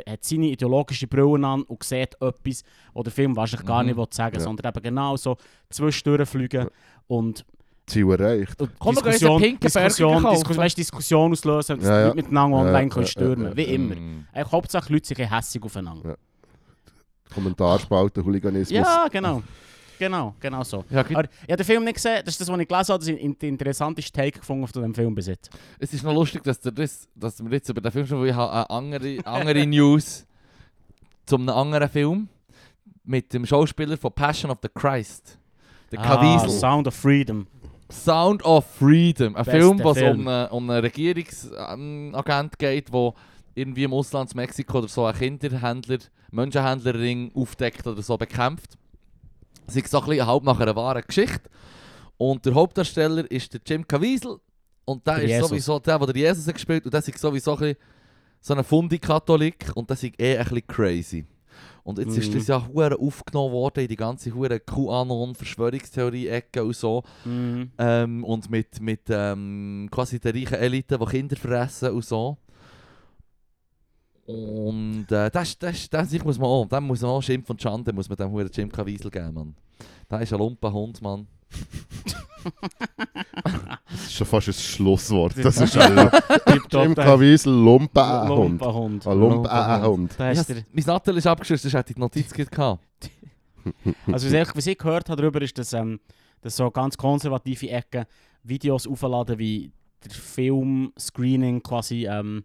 hat, seine ideologische Brille an und sieht etwas, was der Film wahrscheinlich gar Mhm. nicht will sagen Ja. sondern eben genau so zwischendurch fliegen und Ziel erreicht. und Komm, wir gehen Diskussion, Burger Diskussion. Diskussion, weißt, Diskussion auslösen, dass Ja, ja. Leute miteinander online Ja, können ja, stürmen ja, ja. wie immer. Mm. Eigentlich Hauptsache Leute sind hässig aufeinander. Kommentarspalten, Hooliganismus. Ja, genau. Genau, genau so. Ja. Aber ich habe den Film nicht gesehen, das ist das, was ich gelesen habe, das ist ein- der interessanteste Take gefunden von dem Film bis jetzt. Es ist noch lustig, dass, der das, dass wir jetzt über den Film schon, weil ich habe eine andere, andere *laughs* News zu einem anderen Film mit dem Schauspieler von Passion of the Christ. Der Ah, Caviezel. Sound of Freedom. Sound of Freedom. Ein Bester Film, Film. um einen, um einen Regierungsagent geht, der irgendwie im Ausland, in Mexiko oder so, einen Kinderhändler, Menschenhändlerring aufdeckt oder so bekämpft. Es ist so ein bisschen halb nach einer wahren Geschichte. Und der Hauptdarsteller ist der Jim Caviezel. Und der, Der ist Jesus. sowieso der, der Jesus hat gespielt Und der ist sowieso ein bisschen so ein Fundi-Katholik. Und das ist eh ein bisschen crazy. Und jetzt ist Mhm. das ja hure aufgenommen worden in die ganze hure QAnon-Verschwörungstheorie-Ecke und so. Mhm. Ähm, und mit, mit ähm, quasi der reichen Elite, die Kinder fressen und so. Und äh, das, das, das ich muss man auch, dem muss man auch Schimpf und Schande muss man dem Huren Jim Caviezel geben, Mann. Der ist ein Lumpenhund, Mann. Das ist schon fast ein Schlusswort. Das Das ist ein Jim Caviezel Lumpenhund. Lumpenhund. Ein Lumpenhund. Mein Nattel ist abgestürzt, sonst hätte ich die Notiz gehabt. *laughs* also was ich, was ich gehört habe darüber ist, dass, ähm, dass so ganz konservative Ecken Videos aufladen, wie der Film-Screening quasi ähm,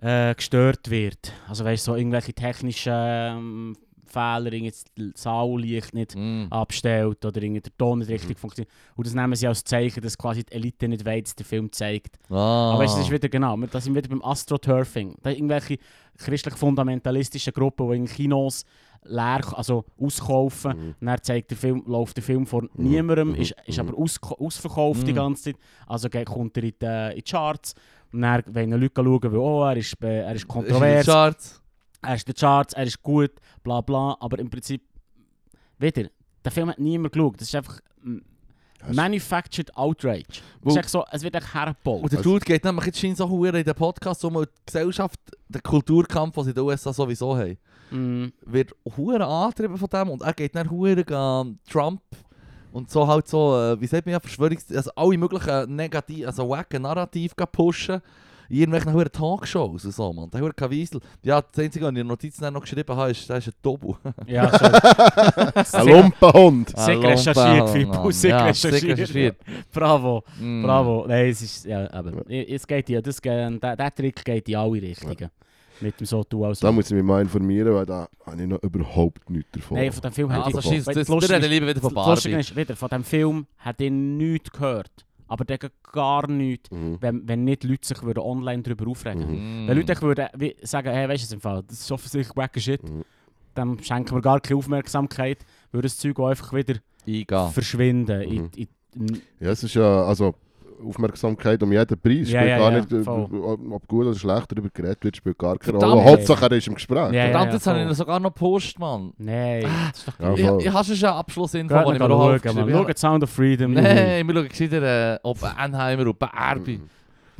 äh, gestört wird. Also weißt du, so irgendwelche technischen ähm, Fehler, das Saulicht nicht Mm. abstellt oder der Ton nicht Mhm. richtig funktioniert. Und das nehmen sie als Zeichen, dass quasi die Elite nicht weiß, dass der Film zeigt. Ah. Aber weißt, das ist wieder genau, da sind wir wieder beim Astroturfing. Da irgendwelche christlich-fundamentalistischen Gruppen, die in Kinos leer, also auskaufen. Mhm. Und dann zeigt der Film, läuft der Film vor niemandem, Mhm. ist, ist aber aus, ausverkauft die Mhm. ganze Zeit. Also geht, kommt er in die, in die Charts. Und dann wollen Leute schauen, weil oh, er, ist, äh, er ist Ist kontrovers, Charts. Er ist in den Charts, er ist gut, bla bla. Aber im Prinzip, wieder, der Film hat niemand geschaut. Das ist einfach Das- manufactured outrage. Es, Wo- ist echt so, es wird echt hergebaut. Und der Dude geht nämlich jetzt scheint so hure in den Podcast um die Gesellschaft, den Kulturkampf, den sie in den USA sowieso haben. Mm. wird hure angetrieben von dem und er geht dann hure an Trump und so halt so, äh, wie sagt man ja, Verschwörungs... also alle möglichen negativ, also wacken Narrativ pushen irgendwelchen hohen Talkshows und so, Mann. Der hohe Wiesel. Ja, das Einzige, was ich in der Notiz noch geschrieben habe, ist, das ist ein Tobu. Ja, *laughs* so. ein Lumpenhund. Sick recherchiert, Fibu. Sick ja, recherchiert. Bravo, mm. bravo. Nein, es ist, ja, aber, es geht ja, das, der, der Trick geht in alle Richtungen. Ja. Mit dem so du als Da muss ich mich mal informieren, weil da habe ich noch überhaupt nichts davon. Nein, von dem Film ja, hätte also ich... Also, das, das, das, das, das, das, das, das, Aber geht gar nichts, Mhm. wenn, wenn nicht Leute sich würden online darüber aufregen würden. Mm. Wenn Leute würden wie sagen, hey, weißt du, im Fall, das ist offensichtlich wacker Shit, Mhm. dann schenken wir gar keine Aufmerksamkeit, würde das Zeug auch einfach wieder Eingehen. verschwinden. In, Mhm. in, in, Ja, es ist ja, also Aufmerksamkeit um jeden Preis. Ja, spielt ja, gar ja, nicht, äh, voll. ob ob gut oder schlecht darüber geredet wird, spielt gar keine Rolle. Hauptsache er ist im Gespräch. Ja, Verdammt, jetzt habe ich sogar noch gepostet, Mann. Nein, das ist doch Ja, Ich, ich habe schon einen Abschlussinfo, den ich nicht mir noch aufgeschrieben habe. Schaut Sound of Freedom. Nein, wir schauen gescheiter äh, ob Anheimer und Barbie. Mhm.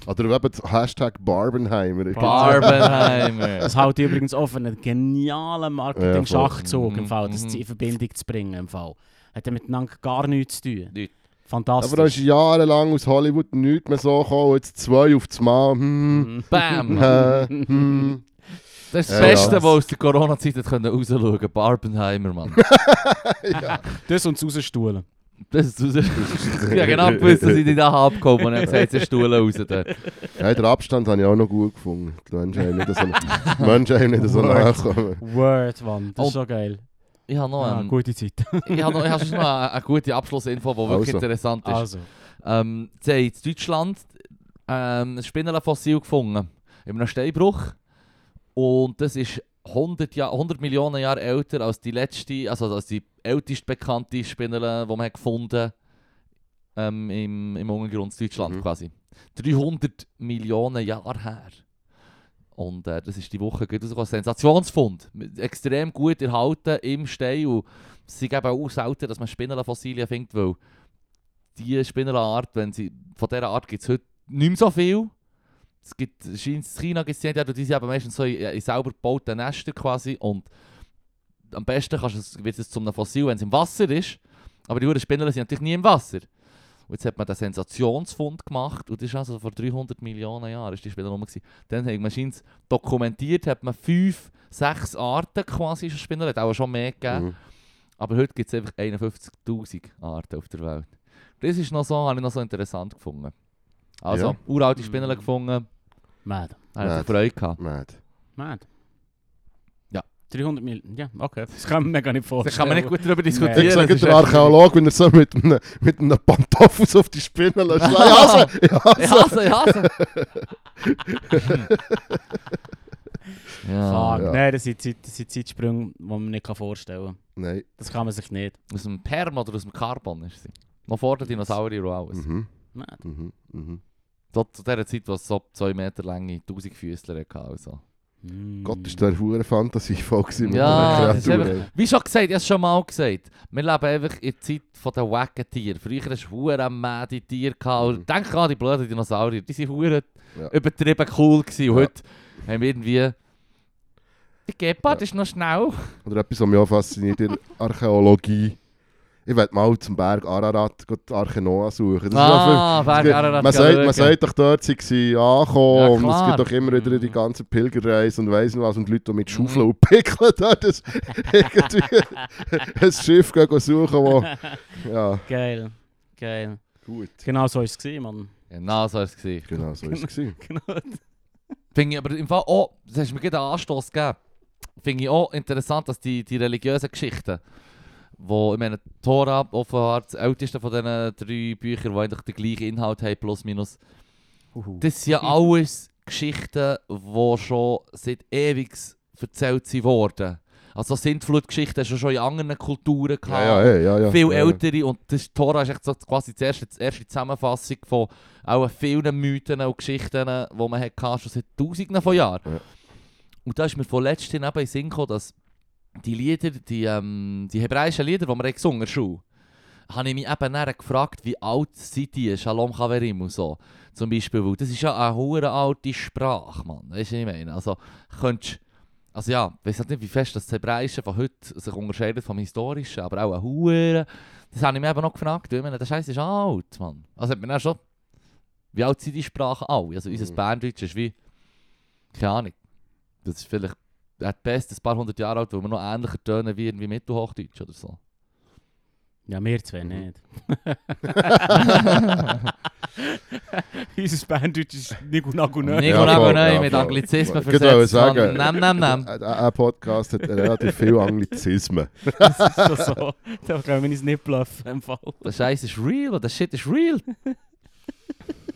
Oder eben das Hashtag Barbenheimer. Barbenheimer. Das ich übrigens auf einen genialen Marketing-Schachzug Ja, im Fall, das mhm. in Verbindung zu bringen. Im Fall. Hat ja miteinander gar nichts zu tun. Nichts. Fantastisch. Aber da ist jahrelang aus Hollywood nichts mehr so gekommen. Jetzt zwei auf das Mal. Hm, Mhm. Bam! äh, hm. Das ist das Ja, Beste, ja. was aus der Corona-Zeit rausschauen konnte. Barbenheimer, Mann. *laughs* Das und das rausstuhlen. Das ist raus. *laughs* ja, genau gewusst, dass ich nicht abgekommen und er hat sie Stuhl raus. Da. Ja, den Abstand habe ich auch noch gut gefunden. Die Menschen haben nicht so, Menschen haben nicht so Word. nachkommen. Word, Mann. Das ist so geil. Ich habe noch, Ah, ähm, gute Zeit. *laughs* ich habe noch, ich habe schon noch eine, eine gute Abschlussinfo, die wirklich Also. interessant ist. Also. Ähm, sie haben in Deutschland ähm, ein Spinnenfossil gefunden. In einem Steinbruch. Und das ist 100, Jahr, 100 Millionen Jahre älter als die letzte, also als die älteste bekannte Spinne, die man gefunden ähm, im, im Untergrund Deutschland Mhm. quasi. 300 Millionen Jahre her. Und äh, das ist die Woche rausgekommen. Sensationsfund. Extrem gut erhalten im Stein. Und es eben auch selten, dass man Spinnenfossilien findet, weil die Spinnenart, wenn sie, von dieser Art gibt es heute nicht mehr so viel. Es gibt, in China gibt die, sind eben meistens so in, in selber gebauten Nestern quasi und am besten wird es zu einem Fossil, wenn es im Wasser ist. Aber die Uhren Spinner sind natürlich nie im Wasser. Und jetzt hat man den Sensationsfund gemacht und das ist also vor 300 Millionen Jahren ist die Spinne rum. gewesen. Dann hat man dokumentiert, hat man fünf, sechs Arten quasi schon Spinner, hat auch schon mehr gegeben. Mhm. Aber heute gibt es einfach 51'000 Arten auf der Welt. Das ist noch so, habe ich noch so interessant gefunden. Also, Ja. uralte Spinnen gefunden, Mad. habe ich Mad. Freude gehabt. Mad. Mad. Ja. 300 Millionen. Ja, okay. Das kann man mir gar nicht Da vorstellen. kann man nicht gut darüber Ich diskutieren. sage das ist der Archäologe, wenn er so mit einem, mit einem Pantoffel auf die Spinne lässt. Ich hasse, ich Ich hasse. ich hasse. ja, Fuck. Ja. Nein, das sind, Zeit, das sind Zeitsprünge, die man nicht vorstellen kann. Nein. Das kann man sich nicht. aus dem Perm oder aus dem Carbon ist sie. Noch vor den Dinosauriern und alles. Mhm. Mad. Mhm. Mhm. So, zu dieser Zeit, wo es so 2 Meter lange 1000 Füßler hatte. Also. Mm. Gott, ist der hure fantasievoll gewesen mit Ja, Kreaturen. Wie schon gesagt, ich habe es schon mal gesagt. Wir leben einfach in der Zeit von den wacken Tieren. Früher hast du hure made Tiere gehabt. Mhm. Denk an die blöden Dinosaurier. Die waren hure Ja. übertrieben cool. Gewesen. Und Ja. heute haben wir irgendwie... Der Gepard Ja. ist noch schnell. Oder etwas, was mich auch fasziniert in Archäologie. Ich werde mal zum Berg Ararat die Arche Noah suchen. Das ist Ah, auch Berg Ararat man, sagt, man sagt doch, dort sind sie angekommen Ja, und es gibt doch immer wieder die Mhm. ganze Pilgerreise und weiss nicht was und Leute, die mit Mhm. Schaufeln und Pickeln *laughs* dort ein, irgendwie *laughs* ein Schiff gehen suchen, wo... Ja, Geil. Geil. gut. Genau so war es, Mann. Genau so war es. Genau, so ist es. *laughs* Genau. Finde ich aber im Fall auch, das hast mir gerade einen Anstoß gegeben, finde ich auch interessant, dass die, die religiösen Geschichten, wo, ich meine, Tora offenbar das älteste von diesen drei Büchern, die eigentlich den gleichen Inhalt haben, plus minus, Uhu. das sind ja alles Geschichten, die schon seit ewig erzählt sind worden. Also Sintflutgeschichten hast du schon in anderen Kulturen gehabt. Ja, ja, ja, ja, viel ältere und das Tora ist echt so quasi die erste, die erste Zusammenfassung von auch vielen Mythen und Geschichten, die man hatte, schon seit tausenden von Jahren. Ja. Und da ist mir von letztem eben in den Sinn gekommen, dass die Lieder, die, ähm, die hebräischen Lieder, die wir haben gesungen Schule, habe ich mich eben dann gefragt, wie alt sind die, Shalom Chaverim und so. Zum Beispiel, weil das ist ja eine hure alte Sprache, Mann. Weißt du, was ich meine? Also, könntest also ja, ich weiß halt nicht, wie fest das Hebräische von heute sich unterscheidet vom Historischen, aber auch ein Hure. Das habe ich mir eben noch gefragt, weil ich meine, der Scheiß ist alt, Mann. Also hat man dann schon, wie alt sind die Sprachen alle? Also unser Mhm. Berndeutsch ist wie, keine Ahnung, das ist vielleicht at best ein paar hundert Jahre alt, weil wir noch ähnlicher tönen wie irgendwie Mittelhochdeutsch oder so. Ja, wir zwei Mhm. nicht. *laughs* Unser Banddeutsch ist ja, voll, nein, ja, mit. Anglizismen Ich wollte versetzt. sagen. Nehm, nehm, nehm. Ein Podcast hat relativ viel Anglizismen. *laughs* Das ist schon so. Da können wir uns nicht bluffen. Der Scheiß ist real, der Shit ist real.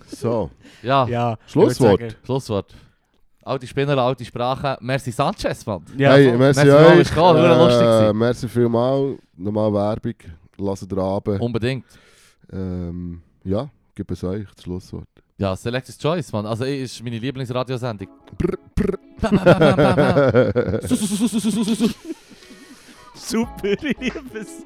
So, Ja, Ja, Schlusswort. Schlusswort. Alte Spinner, alte Sprache. Merci Sanchez, Mann. Ja, hey, merci, Merci euch. gekommen, lustig Äh, gewesen. merci vielmal. Nochmal Werbung. Lasst Abend. Unbedingt. Ähm, ja, gib es euch, das Schlusswort. Ja, Selected Choice, Mann. Also, ich- ist meine Lieblingsradiosendung. Brr, brr. Bam, bam, bam, bam, bam. Su, *laughs* su, su, su, su, su, su, su. Super, ich liebe es.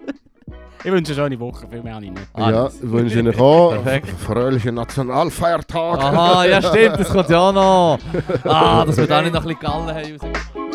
Ich wünsche eine schöne Woche, viel mehr habe ich nicht. Ah, ja, ich wünsche Ihnen auch Perfekt. fröhliche Nationalfeiertag. Aha, ja stimmt, das kommt ja auch noch. *laughs* Ah, dass wir da nicht noch ein bisschen Gallen haben.